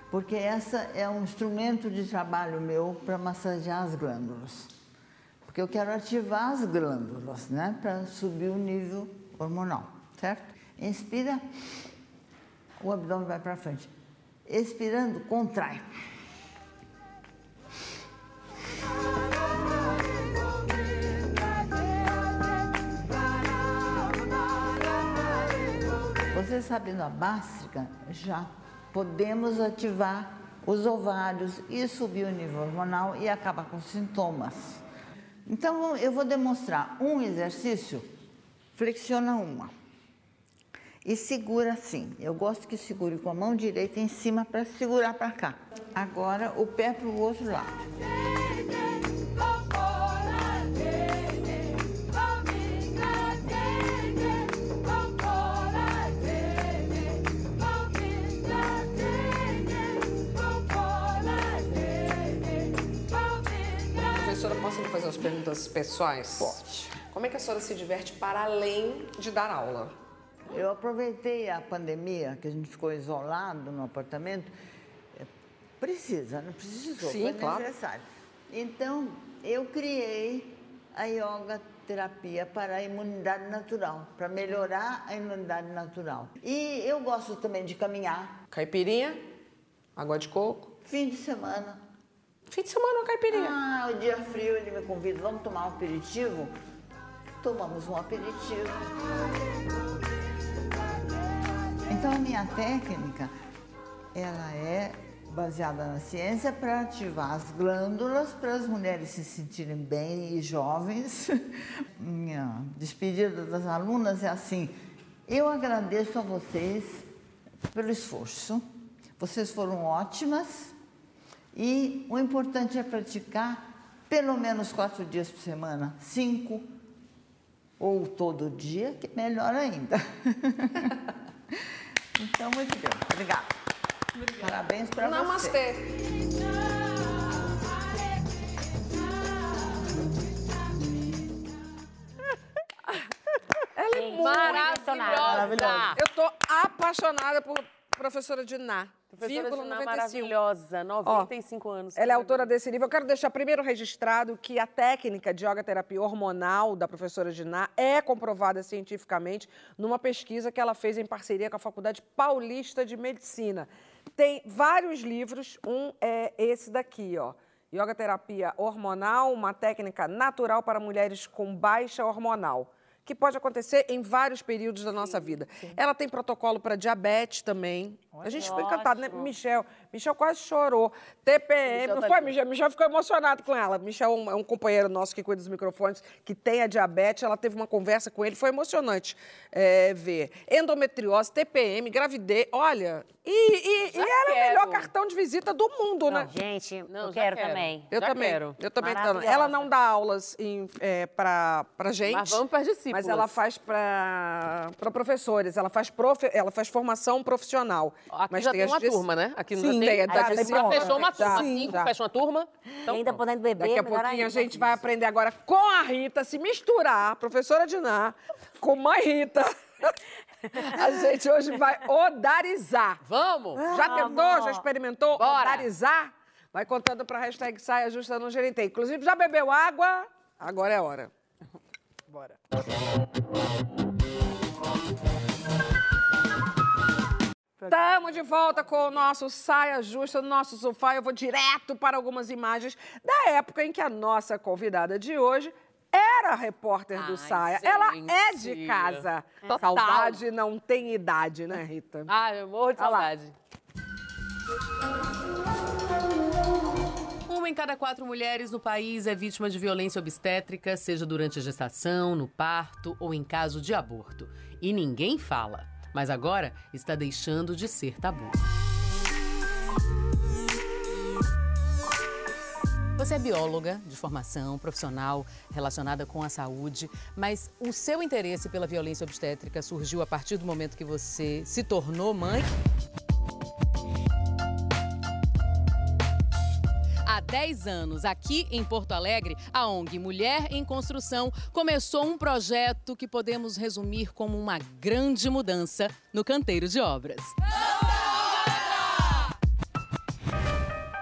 porque essa é um instrumento de trabalho meu para massagear as glândulas. Porque eu quero ativar as glândulas, né, para subir o nível hormonal, certo? Inspira, o abdômen vai para frente. Expirando, contrai. Você sabendo a bástrica, já podemos ativar os ovários e subir o nível hormonal e acabar com sintomas. Então, eu vou demonstrar um exercício, flexiona uma e segura assim. Eu gosto que segure com a mão direita em cima para segurar para cá. Agora, o pé para o outro lado.
Fazer umas perguntas pessoais? Pode. Como é que a senhora se diverte para além de dar aula?
Eu aproveitei a pandemia, que a gente ficou isolado no apartamento. É, Precisa, não precisou,
Sim,
foi
claro.
necessário. Então, eu criei a yoga terapia para a imunidade natural, para melhorar a imunidade natural. E eu gosto também de caminhar.
Caipirinha? Água de coco?
Fim de semana.
Fim de semana uma caipirinha?
Ah, o dia frio ele me convida, vamos tomar um aperitivo? Tomamos um aperitivo. Então a minha técnica, ela é baseada na ciência para ativar as glândulas para as mulheres se sentirem bem e jovens. <laughs> Minha despedida das alunas é assim: eu agradeço a vocês pelo esforço. Vocês foram ótimas e o importante é praticar pelo menos quatro dias por semana, cinco ou todo dia, que é melhor ainda. <laughs> então, muito bem. Obrigada. Parabéns para você.
Namastê. <laughs> Ela é muito
Maravilhosa.
Eu tô apaixonada por professora Diná.
Professora
95.
maravilhosa, 95 anos.
Ela é autora desse livro. Eu quero deixar primeiro registrado que a técnica de yoga terapia hormonal da professora Diná é comprovada cientificamente numa pesquisa que ela fez em parceria com a Faculdade Paulista de Medicina. Tem vários livros, um é esse daqui, ó. Yoga terapia hormonal, uma técnica natural para mulheres com baixa hormonal. Que pode acontecer em vários períodos da nossa vida. Ela tem protocolo para diabetes também. a gente foi
Ótimo.
encantado, né? Michel, Michel quase chorou. TPM,
Michel
não
tá
foi. Michel? Michel ficou emocionado com ela. Michel é um, é um companheiro nosso que cuida dos microfones, que tem a diabetes. Ela teve uma conversa com ele, foi emocionante é, ver. Endometriose, TPM, gravidez, olha. E, e, e era o melhor cartão de visita do mundo, né?
Gente,
Não,
eu quero,
quero.
também.
Eu
Já
também.
quero.
Eu também. Ela não dá aulas em, é, pra, pra gente.
Mas vamos pras discípulas.
Mas ela faz pra, pra professores. Ela faz, profe, ela faz formação profissional.
Aqui
mas
já tem
as
uma turma, né? Aqui não
Sim,
Ah,
tá
já
de-
já fechou uma
Já,
turma,
sim,
cinco,
já.
fecha uma turma.
e ainda podendo beber,
Daqui a pouquinho a
ainda.
gente vai aprender agora com a Rita, se misturar, professora Diná, com mãe Rita. <laughs> A gente hoje vai odarizar.
Vamos?
Já tentou? Já experimentou
Bora.
odarizar? Vai contando pra hashtag saia justa no gerentei. Inclusive, já bebeu água? Agora é a hora. Bora. Estamos de volta com o nosso Saia Justa no nosso sofá. Eu vou direto para algumas imagens da época em que a nossa convidada de hoje era repórter do
Ai,
Saia. Ela é de
gente.
casa.
Total.
Saudade não tem idade, né, Rita?
Ah, eu morro de saudade. Uma em cada quatro mulheres no país é vítima de violência obstétrica, seja durante a gestação, no parto ou em caso de aborto. E ninguém fala. Mas agora está deixando de ser tabu. Você é bióloga de formação, profissional relacionada com a saúde, mas o seu interesse pela violência obstétrica surgiu a partir do momento que você se tornou mãe? Há 10 anos, aqui em Porto Alegre, a ONG Mulher em Construção começou um projeto que podemos resumir como uma grande mudança no canteiro de obras.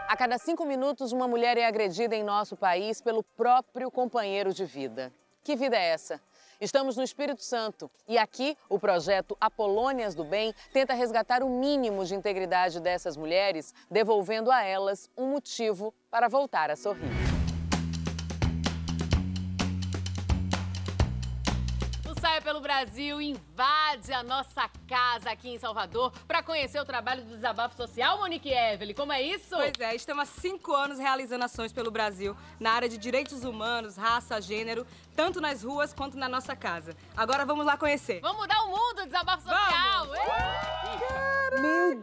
A cada cinco minutos, uma mulher é agredida em nosso país pelo próprio companheiro de vida. Que vida é essa? Estamos no Espírito Santo e aqui o projeto Apolônias do Bem tenta resgatar o mínimo de integridade dessas mulheres, devolvendo a elas um motivo para voltar a sorrir. Pelo Brasil invade a nossa casa aqui em Salvador para conhecer o trabalho do desabafo social, Monique Evelyn. Como é isso?
Pois é, estamos há cinco anos realizando ações pelo Brasil na área de direitos humanos, raça, gênero, tanto nas ruas quanto na nossa casa. Agora vamos lá conhecer.
Vamos mudar o mundo, desabafo social!
Meu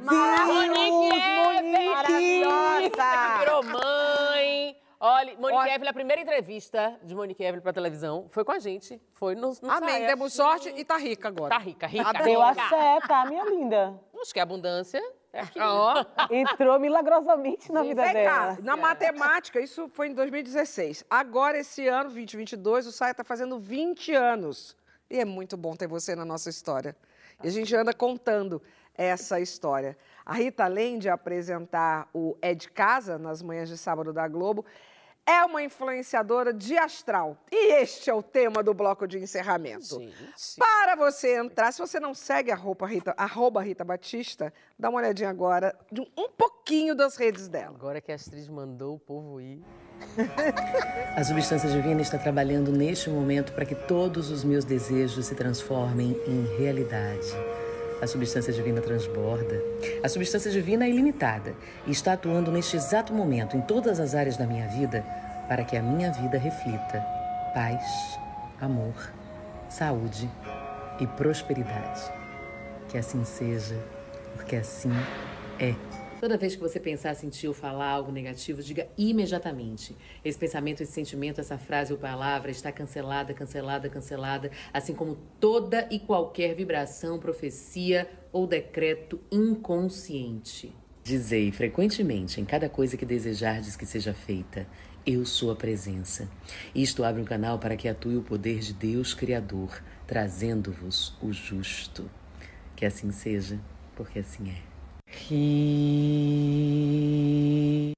Monique Evelyn!
Maravilhosa!
Virou mãe! Olha, Monique
Olha-
Evelyn, a primeira entrevista de Monique Evelyn pra televisão foi com a gente. Foi no, no
Amém,
Saia.
demos sorte e tá rica agora.
Tá rica, rica.
Deu
rica.
axé, tá, minha linda?
Acho que a abundância é aqui.
Ó.
Entrou milagrosamente na vida
Vem cá,
dela.
na matemática, isso foi em 2016. Agora, esse ano, 2022, o Saia está fazendo 20 anos. E é muito bom ter você na nossa história. E a gente anda contando essa história. A Rita, além de apresentar o É de Casa nas manhãs de sábado da Globo, é uma influenciadora de astral. E este é o tema do bloco de encerramento. Para você entrar, se você não segue a roupa Rita, arroba Rita Batista, dá uma olhadinha agora de um, um pouquinho das redes dela.
Agora que a Astrid mandou o povo ir.
A substância divina está trabalhando neste momento para que todos os meus desejos se transformem em realidade. A substância divina transborda. A substância divina é ilimitada e está atuando neste exato momento em todas as áreas da minha vida para que a minha vida reflita paz, amor, saúde e prosperidade. Que assim seja, porque assim é. Toda vez que você pensar, sentir ou falar algo negativo, diga imediatamente. Esse pensamento, esse sentimento, essa frase ou palavra está cancelada, cancelada, cancelada, assim como toda e qualquer vibração, profecia ou decreto inconsciente. Dizei frequentemente em cada coisa que desejardes que seja feita: Eu sou a presença. Isto abre um canal para que atue o poder de Deus Criador, trazendo-vos o justo. Que assim seja, porque assim é. Ri.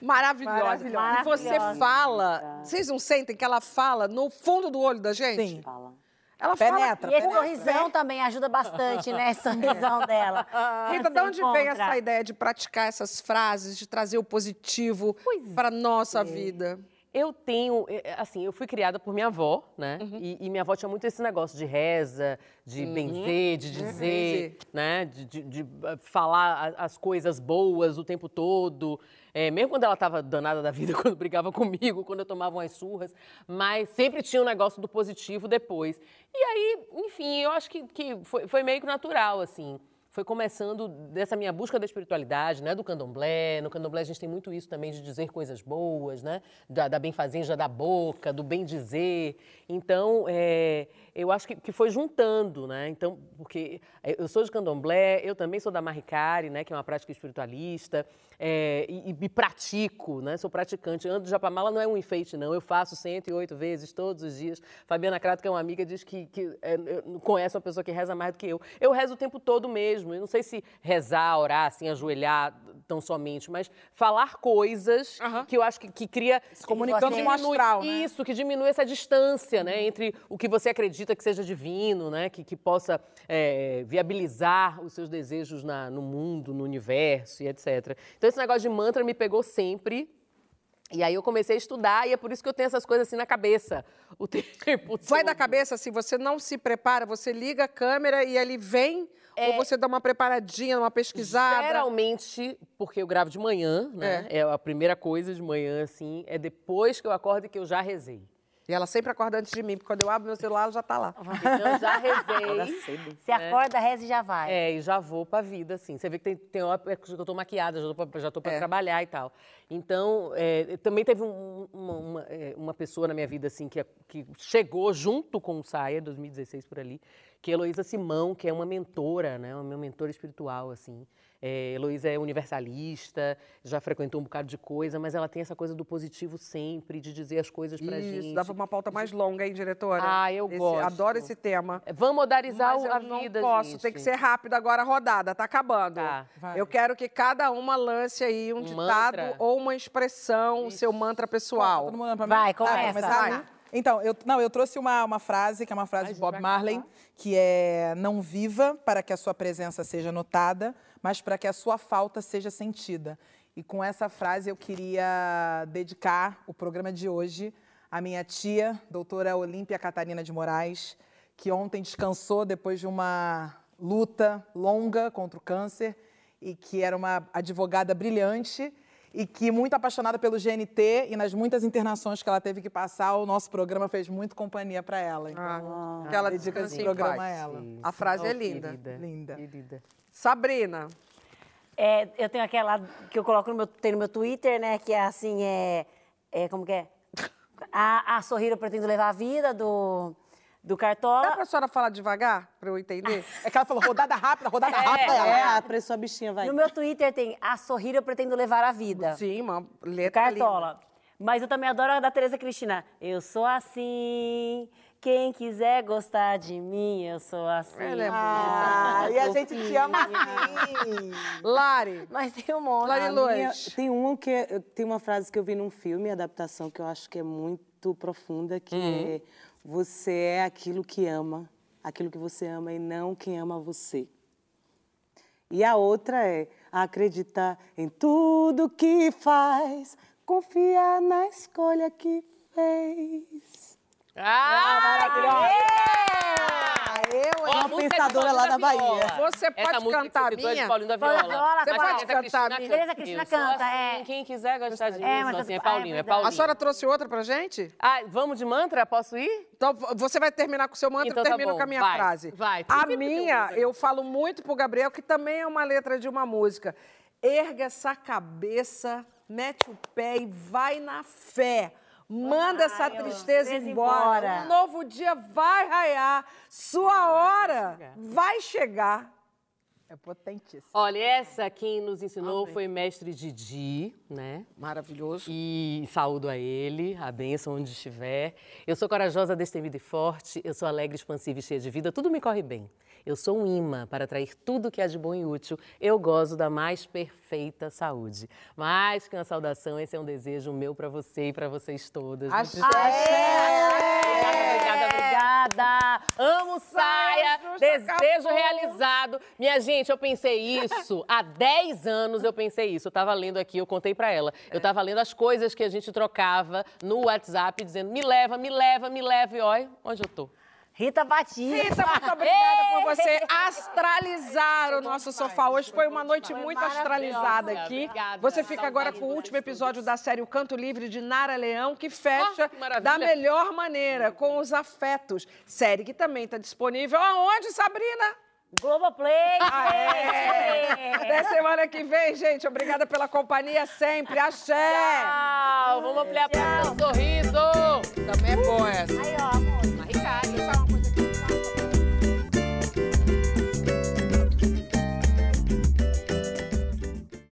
Maravilhosa.
Maravilhosa.
E você fala, vocês não sentem que ela fala no fundo do olho da gente?
Sim.
Ela
Penetra,
E esse
fala.
sorrisão também ajuda bastante, né? Esse sorrisão dela. <laughs>
Rita, de onde vem
encontra.
essa ideia de praticar essas frases, de trazer o positivo para nossa vida?
Eu tenho, eh, assim, eu fui criada por minha avó, né? E, e minha avó tinha muito esse negócio de reza, de
Uhum.
benzer, de
Uhum.
dizer, né? De, de- de, eh, falar as coisas boas o tempo todo. Eh, mesmo quando ela estava danada da vida, <laughs> quando brigava comigo, quando eu tomava umas surras. Mas sempre tinha um negócio do positivo depois. E aí, enfim, eu acho que, que foi, foi meio que natural, assim foi começando dessa minha busca da espiritualidade, né, do candomblé. No candomblé a gente tem muito isso também de dizer coisas boas, né, da, da benfazeja da boca, do bem dizer. Então, é, eu acho que, que foi juntando, né? Então, porque eu sou de candomblé, eu também sou da Mahikari, né, que é uma prática espiritualista, é, e, e pratico, né, sou praticante. Ando de Japamala não é um enfeite, não. Eu faço 108 vezes todos os dias. Fabiana Crato, que é uma amiga, diz que, que é, conhece uma pessoa que reza mais do que eu. Eu rezo o tempo todo mesmo. Eu não sei se rezar, orar, assim, ajoelhar tão somente, mas falar coisas que eu acho que, que cria... Se
comunicando com o astral, né?
Isso, que diminui essa distância, né? Entre o que você acredita que seja divino, né? Que, que possa é, viabilizar os seus desejos na- no mundo, no universo e etc. Então esse negócio de mantra me pegou sempre. E aí eu comecei a estudar e é por isso que eu tenho essas coisas assim na cabeça o <laughs> tempo
Vai da cabeça, se você não se prepara, você liga a câmera e ele vem, ou você dá uma preparadinha, uma pesquisada?
Geralmente, porque eu gravo de manhã, né? É. a primeira coisa de manhã, assim, é depois que eu acordo e que eu já rezei.
E ela sempre acorda antes de mim, porque quando eu abro meu celular, ela já tá lá.
Então eu já rezei.
Você acorda, reza e já vai.
É, e já vou pra vida, assim. Você vê que tem, tem hora que eu tô maquiada, já tô pra, já tô
É.
pra trabalhar e tal. Então, é, também teve um- uma, uma, é, uma pessoa na minha vida, assim, que, que chegou junto com o Saia, 2016 por ali, que é Heloísa Simão, que é uma mentora, né? Uma mentora espiritual, assim. É, Heloísa é universalista, já frequentou um bocado de coisa, mas ela tem essa coisa do positivo sempre, de dizer as coisas pra
Isso,
gente.
dava uma pauta mais longa, hein, diretora?
Ah, eu
Esse-
gosto.
Adoro esse tema.
Vamos moderizar
Mas
o-
eu
a
não
vida,
posso,
gente.
tem que ser rápido agora a rodada, tá acabando.
Vai.
Eu quero que cada uma lance aí um, ditado
mantra.
ou uma expressão, o seu mantra pessoal.
Todo mundo olhando pra mim?
Vai,
Tá,
começa.
vou começar?
Vai.
Então, eu, não, eu trouxe uma, uma frase, que é uma frase de Bob Marley, que é não viva para que a sua presença seja notada, mas para que a sua falta seja sentida. E com essa frase eu queria dedicar o programa de hoje à minha tia, doutora Olímpia Catarina de Moraes, que ontem descansou depois de uma luta longa contra o câncer e que era uma advogada brilhante e que, muito apaixonada pelo GNT e nas muitas internações que ela teve que passar, o nosso programa fez muito companhia para ela. Então,
que ela descanse
esse programa
paz.
a ela.
A frase é linda.
querida,
Linda.
Sabrina.
É, eu tenho aquela que eu coloco no meu, tem no meu Twitter, né? Que é assim, é, é como que é? <laughs> A, a sorrir eu pretendo levar a vida, do, do Cartola.
Dá pra senhora falar devagar, pra eu entender?
É que ela falou rodada rápida, rodada <laughs>
rápida.
É, a sua bichinha vai.
No meu Twitter tem a sorrir eu pretendo levar a vida.
Sim, uma letra
Cartola. Mas eu também adoro a da Tereza Cristina. Eu sou assim, quem quiser gostar de mim, eu sou assim.
Ela é
Ah, e a gente te ama assim. <laughs>
Lari.
Mas tem um monte.
A minha- tem uma que é- tem uma frase que eu vi num filme, adaptação que eu acho que é muito profunda, que
Uhum.
é você é aquilo que ama, aquilo que você ama e não quem ama você. E a outra é acreditar em tudo que faz, confiar na escolha que fez.
Ah,
maravilhosa!
Eu,
a
uma
é
pensadora lá
Paulinho
da
Viola.
Bahia.
Você
Essa
pode cantar
você é
minha?
Paulinho da
Paulinho
Viola.
Viola, você pode cantar
Cristina
minha?
Tereza Cristina canta,
assim,
é.
Quem quiser gostar de mim,
É,
sou assim, é
é
Paulinho, é. Paulinho.
A senhora trouxe outra pra gente?
Ah, vamos de mantra? Posso ir?
Então, você vai terminar com o seu mantra,
Então
eu
tá
termino com a minha
vai,
frase.
vai.
A minha, eu falo muito pro Gabriel, que também é uma letra de uma música. Erga essa cabeça, mete o pé e vai na fé. Manda essa tristeza embora. Um novo dia vai raiar. Sua hora vai chegar.
É potentíssimo.
Olha, essa quem nos ensinou foi mestre Didi, né?
Maravilhoso.
E saúdo a ele, a bênção onde estiver. Eu sou corajosa, destemida e forte, eu sou alegre, expansiva e cheia de vida, tudo me corre bem. Eu sou um imã para atrair tudo que é de bom e útil. Eu gozo da mais perfeita saúde. Mais que uma saudação, esse é um desejo meu para você e para vocês todas.
Axé!
Obrigada, obrigada. Amo saia, desejo realizado. Minha gente, eu pensei isso há 10 anos. Eu pensei isso. Eu tava lendo aqui, eu contei pra ela. Eu tava lendo as coisas que a gente trocava no WhatsApp, dizendo me leva, me leva, me leva. E olha, onde eu tô.
Rita Batista.
Rita, muito obrigada por você astralizar o nosso sofá. Hoje foi uma noite muito astralizada aqui. Você fica agora com o último episódio da série O Canto Livre de Nara Leão, que fecha da melhor maneira, com os afetos. Série que também está disponível aonde, Sabrina?
Globoplay!
Aê! Até semana que vem, gente. Obrigada pela companhia sempre. Axé!
Tchau! Vamos ampliar para o sorriso.